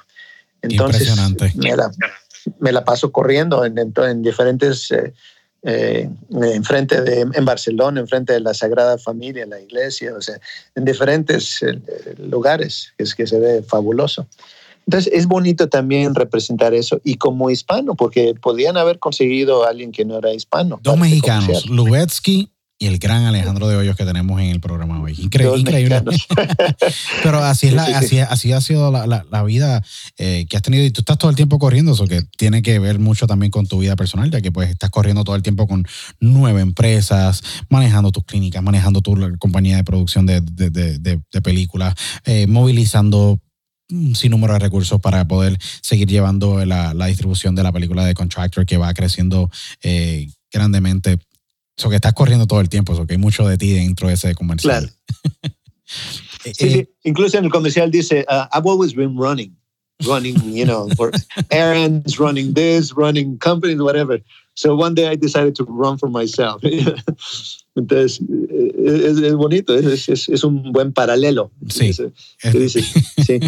Entonces, me la, me la, paso corriendo en, en, en diferentes, eh, eh, enfrente de, en Barcelona, enfrente de la Sagrada Familia, en la iglesia, o sea, en diferentes eh, lugares, es que se ve fabuloso. Entonces es bonito también representar eso y como hispano, porque podían haber conseguido a alguien que no era hispano. Dos mexicanos, Lubetsky y el gran Alejandro de Hoyos que tenemos en el programa hoy. Incre Dos increíble. Pero así, es la, sí, sí, así, así, ha sido la, la, la vida eh, que has tenido y tú estás todo el tiempo corriendo, eso que tiene que ver mucho también con tu vida personal, ya que pues estás corriendo todo el tiempo con nueve empresas, manejando tus clínicas, manejando tu compañía de producción de, de, de, de películas, eh, movilizando un sinnúmero de recursos para poder seguir llevando la, la, distribución de la película de Contractor que va creciendo eh, grandemente. Eso que estás corriendo todo el tiempo, eso que hay mucho de ti dentro de ese comercial. Claro. sí, sí, incluso en el comercial dice, uh, I've always been running, running, you know, for errands, running this, running companies, whatever. So one day I decided to run for myself. Entonces, es, es bonito, es, es, es, un buen paralelo. Sí. ¿Qué dices? Sí.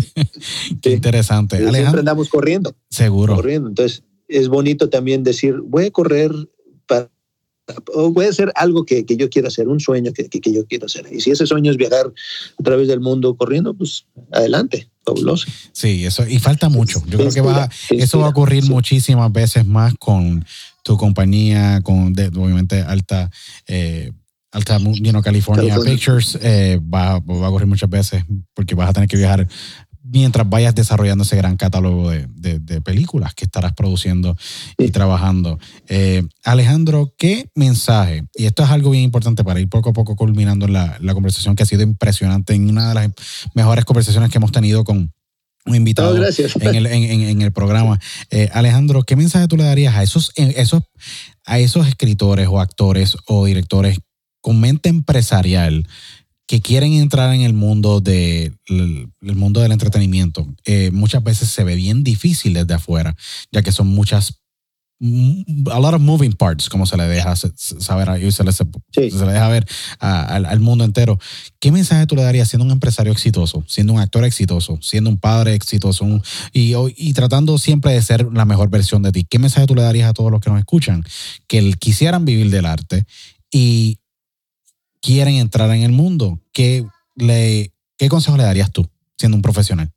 Qué interesante. Alejandro, siempre andamos corriendo. Seguro. Corriendo. Entonces, es bonito también decir, voy a correr para o voy a hacer algo que, que yo quiero hacer, un sueño que, que, que, yo quiero hacer. Y si ese sueño es viajar a través del mundo corriendo, pues adelante, fabuloso. Sí, eso, y falta mucho. Yo creo que va, eso va a ocurrir sí. muchísimas veces más con tu compañía, con de, obviamente alta... Eh, Alta you know, California, California, Pictures eh, va, va, a ocurrir muchas veces porque vas a tener que viajar mientras vayas desarrollando ese gran catálogo de, de, de películas que estarás produciendo y sí. trabajando. Eh, Alejandro, ¿qué mensaje? Y esto es algo bien importante para ir poco a poco culminando la, la conversación que ha sido impresionante en una de las mejores conversaciones que hemos tenido con, un invitado no, en, el, en, en, el, programa. Eh, Alejandro, ¿qué mensaje tú le darías a esos, esos, a esos escritores o actores o directores con mente empresarial que quieren entrar en el mundo, de, el, el mundo del entretenimiento? Eh, muchas veces se ve bien difícil desde afuera, ya que son muchas a lot of moving parts, como se le deja saber y se le, sí. se le deja ver a, al, al, mundo entero. ¿Qué mensaje tú le darías siendo un empresario exitoso, siendo un actor exitoso, siendo un padre exitoso un, y, y, tratando siempre de ser la mejor versión de ti? ¿Qué mensaje tú le darías a todos los que nos escuchan que quisieran vivir del arte y quieren entrar en el mundo? ¿Qué, le, qué consejo le darías tú siendo un profesional?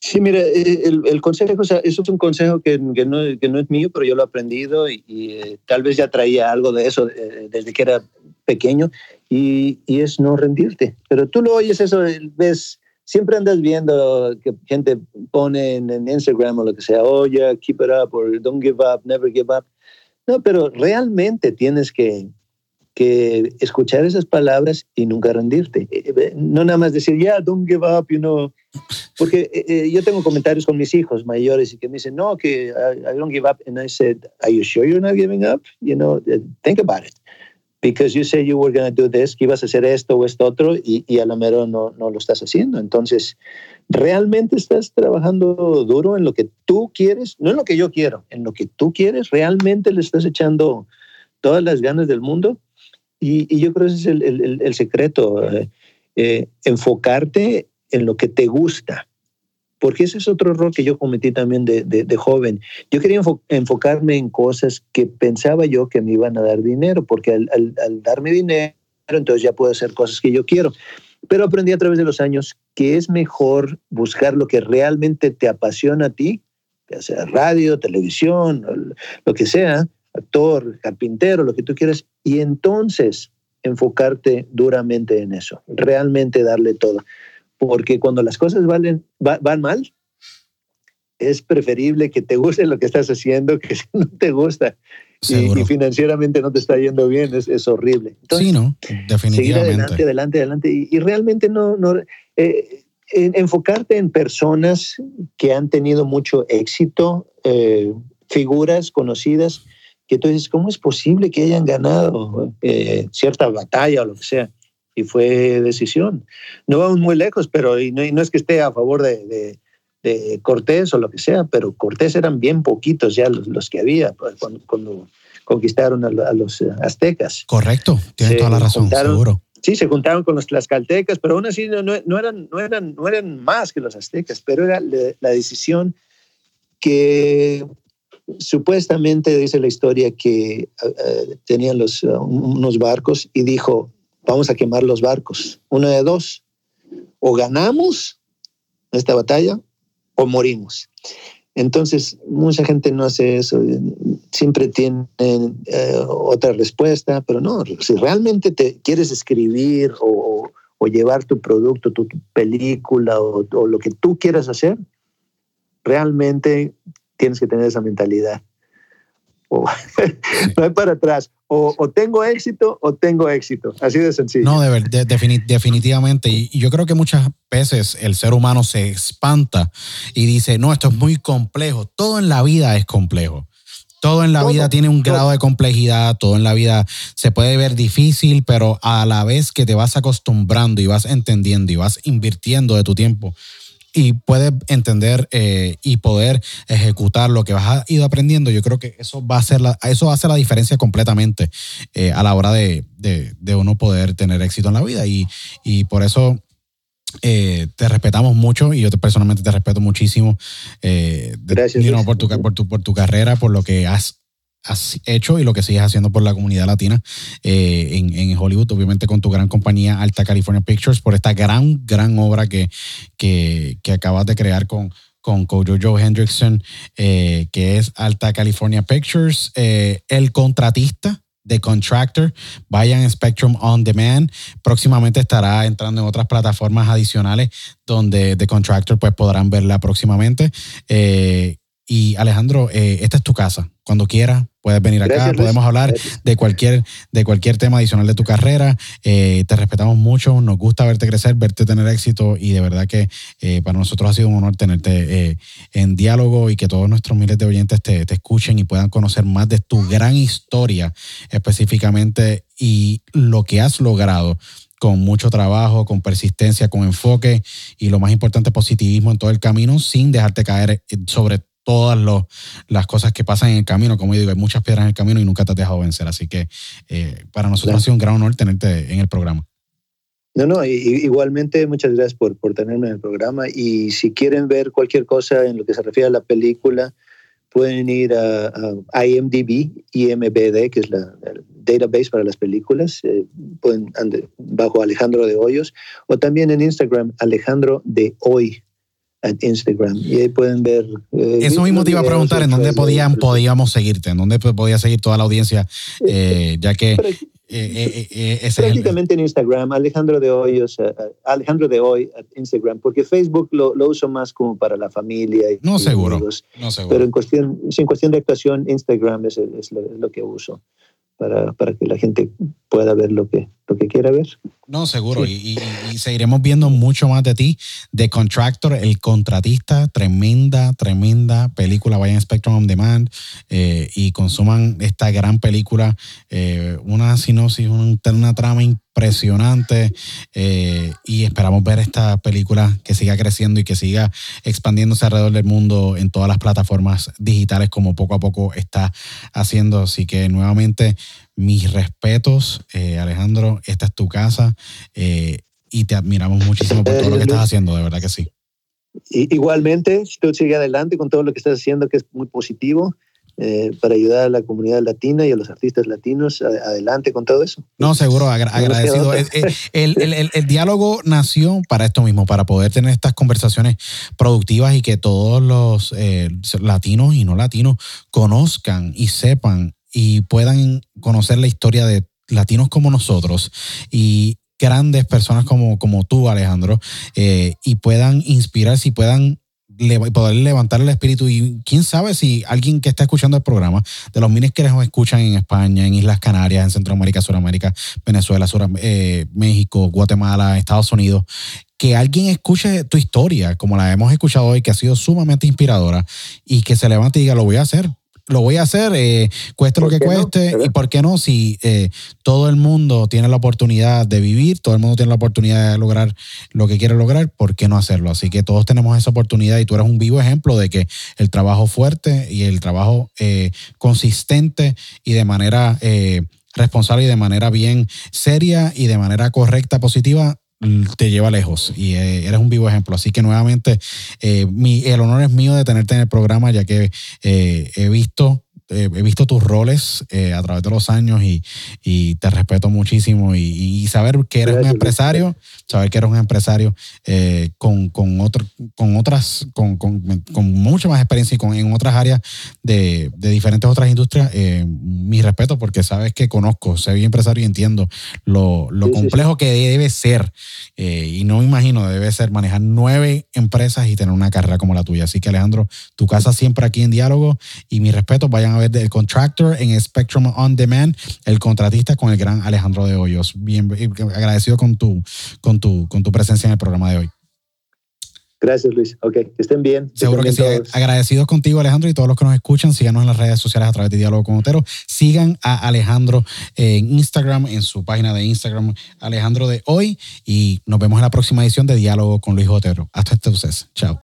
Sí, mira, eh, el, el, consejo, o sea, eso es un consejo que, que, no, que, no, es mío, pero yo lo he aprendido y, y eh, tal vez ya traía algo de eso eh, desde que era pequeño y, y, es no rendirte. Pero tú lo oyes eso, ves, siempre andas viendo que gente pone en, en Instagram o lo que sea, oye, oh, yeah, keep it up, or don't give up, never give up. No, pero realmente tienes que, que escuchar esas palabras y nunca rendirte. No nada más decir, yeah, don't give up, you know. Porque eh, yo tengo comentarios con mis hijos mayores y que me dicen, no, que I, don't give up. And I said, are you sure you're not giving up? You know, think about it. Because you said you were going to do this, que ibas a hacer esto o esto otro y, y a lo mejor no, no lo estás haciendo. Entonces, realmente estás trabajando duro en lo que tú quieres, no en lo que yo quiero, en lo que tú quieres, realmente le estás echando todas las ganas del mundo y, yo creo que ese es el, secreto, eh, eh, enfocarte en lo que te gusta, porque ese es otro error que yo cometí también de, joven. Yo quería enfo enfocarme en cosas que pensaba yo que me iban a dar dinero, porque al darme dinero, entonces ya puedo hacer cosas que yo quiero. Pero aprendí a través de los años que es mejor buscar lo que realmente te apasiona a ti, ya sea radio, televisión, lo que sea, actor, carpintero, lo que tú quieras, y entonces enfocarte duramente en eso, realmente darle todo. Porque cuando las cosas valen, va, van mal, es preferible que te guste lo que estás haciendo que si no te gusta y, y, financieramente no te está yendo bien, es, es horrible. Entonces, sí, no, definitivamente. Seguir adelante, adelante, adelante. Y, y realmente no, no eh, en, enfocarte en personas que han tenido mucho éxito, eh, figuras conocidas, que tú dices, ¿cómo es posible que hayan ganado eh, cierta batalla o lo que sea? Y fue decisión. No vamos muy lejos, pero y no, y no es que esté a favor de, de, de, Cortés o lo que sea, pero Cortés eran bien poquitos ya los, los que había pues, cuando, cuando, conquistaron a, a, los aztecas. Correcto, tiene toda la razón, juntaron, seguro. Sí, se juntaron con los tlaxcaltecas, pero aún así no, no, no, eran, no, eran, no eran más que los aztecas, pero era la, la decisión que supuestamente dice la historia que uh, tenían los, uh, unos barcos y dijo, vamos a quemar los barcos. Una de dos, o ganamos esta batalla o morimos. Entonces, mucha gente no hace eso, siempre tiene eh, otra respuesta, pero no, si realmente te quieres escribir o, o llevar tu producto, tu, tu película o, o, lo que tú quieras hacer, realmente tienes que tener esa mentalidad. O, no hay para atrás. O, o, tengo éxito o tengo éxito. Así de sencillo. No, de, de, definitivamente. Y, y, yo creo que muchas veces el ser humano se espanta y dice, no, esto es muy complejo. Todo en la vida es complejo. Todo en la todo, vida tiene un todo. grado de complejidad, todo en la vida se puede ver difícil, pero a la vez que te vas acostumbrando y vas entendiendo y vas invirtiendo de tu tiempo, y puedes entender eh, y poder ejecutar lo que has ido aprendiendo, yo creo que eso va a hacer la, eso hace la diferencia completamente eh, a la hora de, de, de, uno poder tener éxito en la vida. Y, y por eso eh, te respetamos mucho y yo te, personalmente te respeto muchísimo Gracias, por, tu, por, tu, por tu carrera, por lo que has has hecho y lo que sigues haciendo por la comunidad latina eh, en, en, Hollywood, obviamente con tu gran compañía Alta California Pictures, por esta gran, gran obra que, que, que acabas de crear con, con Joe Hendrickson, eh, que es Alta California Pictures, eh, El Contratista, The Contractor, vayan a Spectrum On Demand. Próximamente estará entrando en otras plataformas adicionales donde The Contractor pues podrán verla próximamente. Y Alejandro, esta es tu casa. Cuando quieras, Puedes venir acá, podemos hablar de cualquier, de cualquier tema adicional de tu carrera. Eh, te respetamos mucho, nos gusta verte crecer, verte tener éxito y de verdad que eh, para nosotros ha sido un honor tenerte eh, en diálogo y que todos nuestros miles de oyentes te, te escuchen y puedan conocer más de tu gran historia específicamente y lo que has logrado con mucho trabajo, con persistencia, con enfoque y lo más importante, positivismo en todo el camino sin dejarte caer sobre todas las cosas que pasan en el camino. Como yo digo, hay muchas piedras en el camino y nunca te has dejado vencer. Así que eh, para nosotros ha sido un gran honor tenerte en el programa. No, no, igualmente muchas gracias por, por tenerme en el programa y si quieren ver cualquier cosa en lo que se refiere a la película, pueden ir a, IMDb, IMBD, que es la, el database para las películas, eh, pueden bajo Alejandro de Hoyos, o también en Instagram, Alejandro de Hoy, Instagram y ahí pueden ver. Eh, Eso mismo te iba a preguntar, ¿en dónde podían, podíamos seguirte? ¿En dónde podía seguir toda la audiencia? Eh, ya que eh, prácticamente en Instagram, Alejandro de Hoy, o sea, Alejandro de Hoy, Instagram, porque Facebook lo, lo, uso más como para la familia. Y, no, seguro, no seguro. Pero en cuestión, en cuestión de actuación, Instagram es, es lo que uso para, para, que la gente pueda ver lo que, lo que quiera ver. No, seguro. Y, seguiremos viendo mucho más de ti. The Contractor, El Contratista, tremenda, tremenda película. Vayan a Spectrum on Demand eh, y consuman esta gran película. Eh, una sinopsis, una, una trama impresionante eh, y esperamos ver esta película que siga creciendo y que siga expandiéndose alrededor del mundo en todas las plataformas digitales como poco a poco está haciendo. Así que nuevamente mis respetos, eh, Alejandro, esta es tu casa eh, y te admiramos muchísimo por todo lo que estás haciendo, de verdad que sí. Igualmente, tú sigues adelante con todo lo que estás haciendo, que es muy positivo, eh, para ayudar a la comunidad latina y a los artistas latinos adelante con todo eso. No, seguro, agradecido. Eh, eh, el, diálogo nació para esto mismo, para poder tener estas conversaciones productivas y que todos los latinos y no latinos conozcan y sepan y puedan conocer la historia de latinos como nosotros y grandes personas como, como tú, Alejandro, y puedan inspirarse y puedan poder levantar el espíritu y quién sabe si alguien que está escuchando el programa, de los miles que nos escuchan en España, en Islas Canarias, en Centroamérica, Sudamérica, Venezuela, eh, México, Guatemala, Estados Unidos, que alguien escuche tu historia, como la hemos escuchado hoy, que ha sido sumamente inspiradora, y que se levante y diga, lo voy a hacer, lo voy a hacer, eh, cueste lo que cueste, y por qué no, si eh, todo el mundo tiene la oportunidad de vivir, todo el mundo tiene la oportunidad de lograr lo que quiere lograr, ¿por qué no hacerlo? Así que todos tenemos esa oportunidad y tú eres un vivo ejemplo de que el trabajo fuerte y el trabajo eh, consistente y de manera responsable y de manera bien seria y de manera correcta, positiva, te lleva lejos y eh, eres un vivo ejemplo. Así que nuevamente, eh, mi, el honor es mío de tenerte en el programa, ya que eh, he visto he visto tus roles a través de los años y, y te respeto muchísimo y, saber que eres un empresario, saber que eres un empresario con, con, otro, con otras, con, con, con, mucha más experiencia y con, en otras áreas de, de diferentes otras industrias, mi respeto porque sabes que conozco, soy empresario y entiendo lo, lo complejo que debe ser eh, y no me imagino, debe ser manejar nueve empresas y tener una carrera como la tuya. Así que Alejandro, tu casa siempre aquí en diálogo y mi respeto, vayan a ver el contractor en Spectrum On Demand, el contratista con el gran Alejandro de Hoyos. Bien, agradecido con tu, con tu, con tu presencia en el programa de hoy. Gracias, Luis. Ok, que estén bien. Seguro que sí. Agradecidos contigo, Alejandro, y todos los que nos escuchan. Síganos en las redes sociales a través de Diálogo con Otero. Sigan a Alejandro en Instagram, en su página de Instagram, Alejandro de hoy. Y nos vemos en la próxima edición de Diálogo con Luis Otero. Hasta entonces. Chao.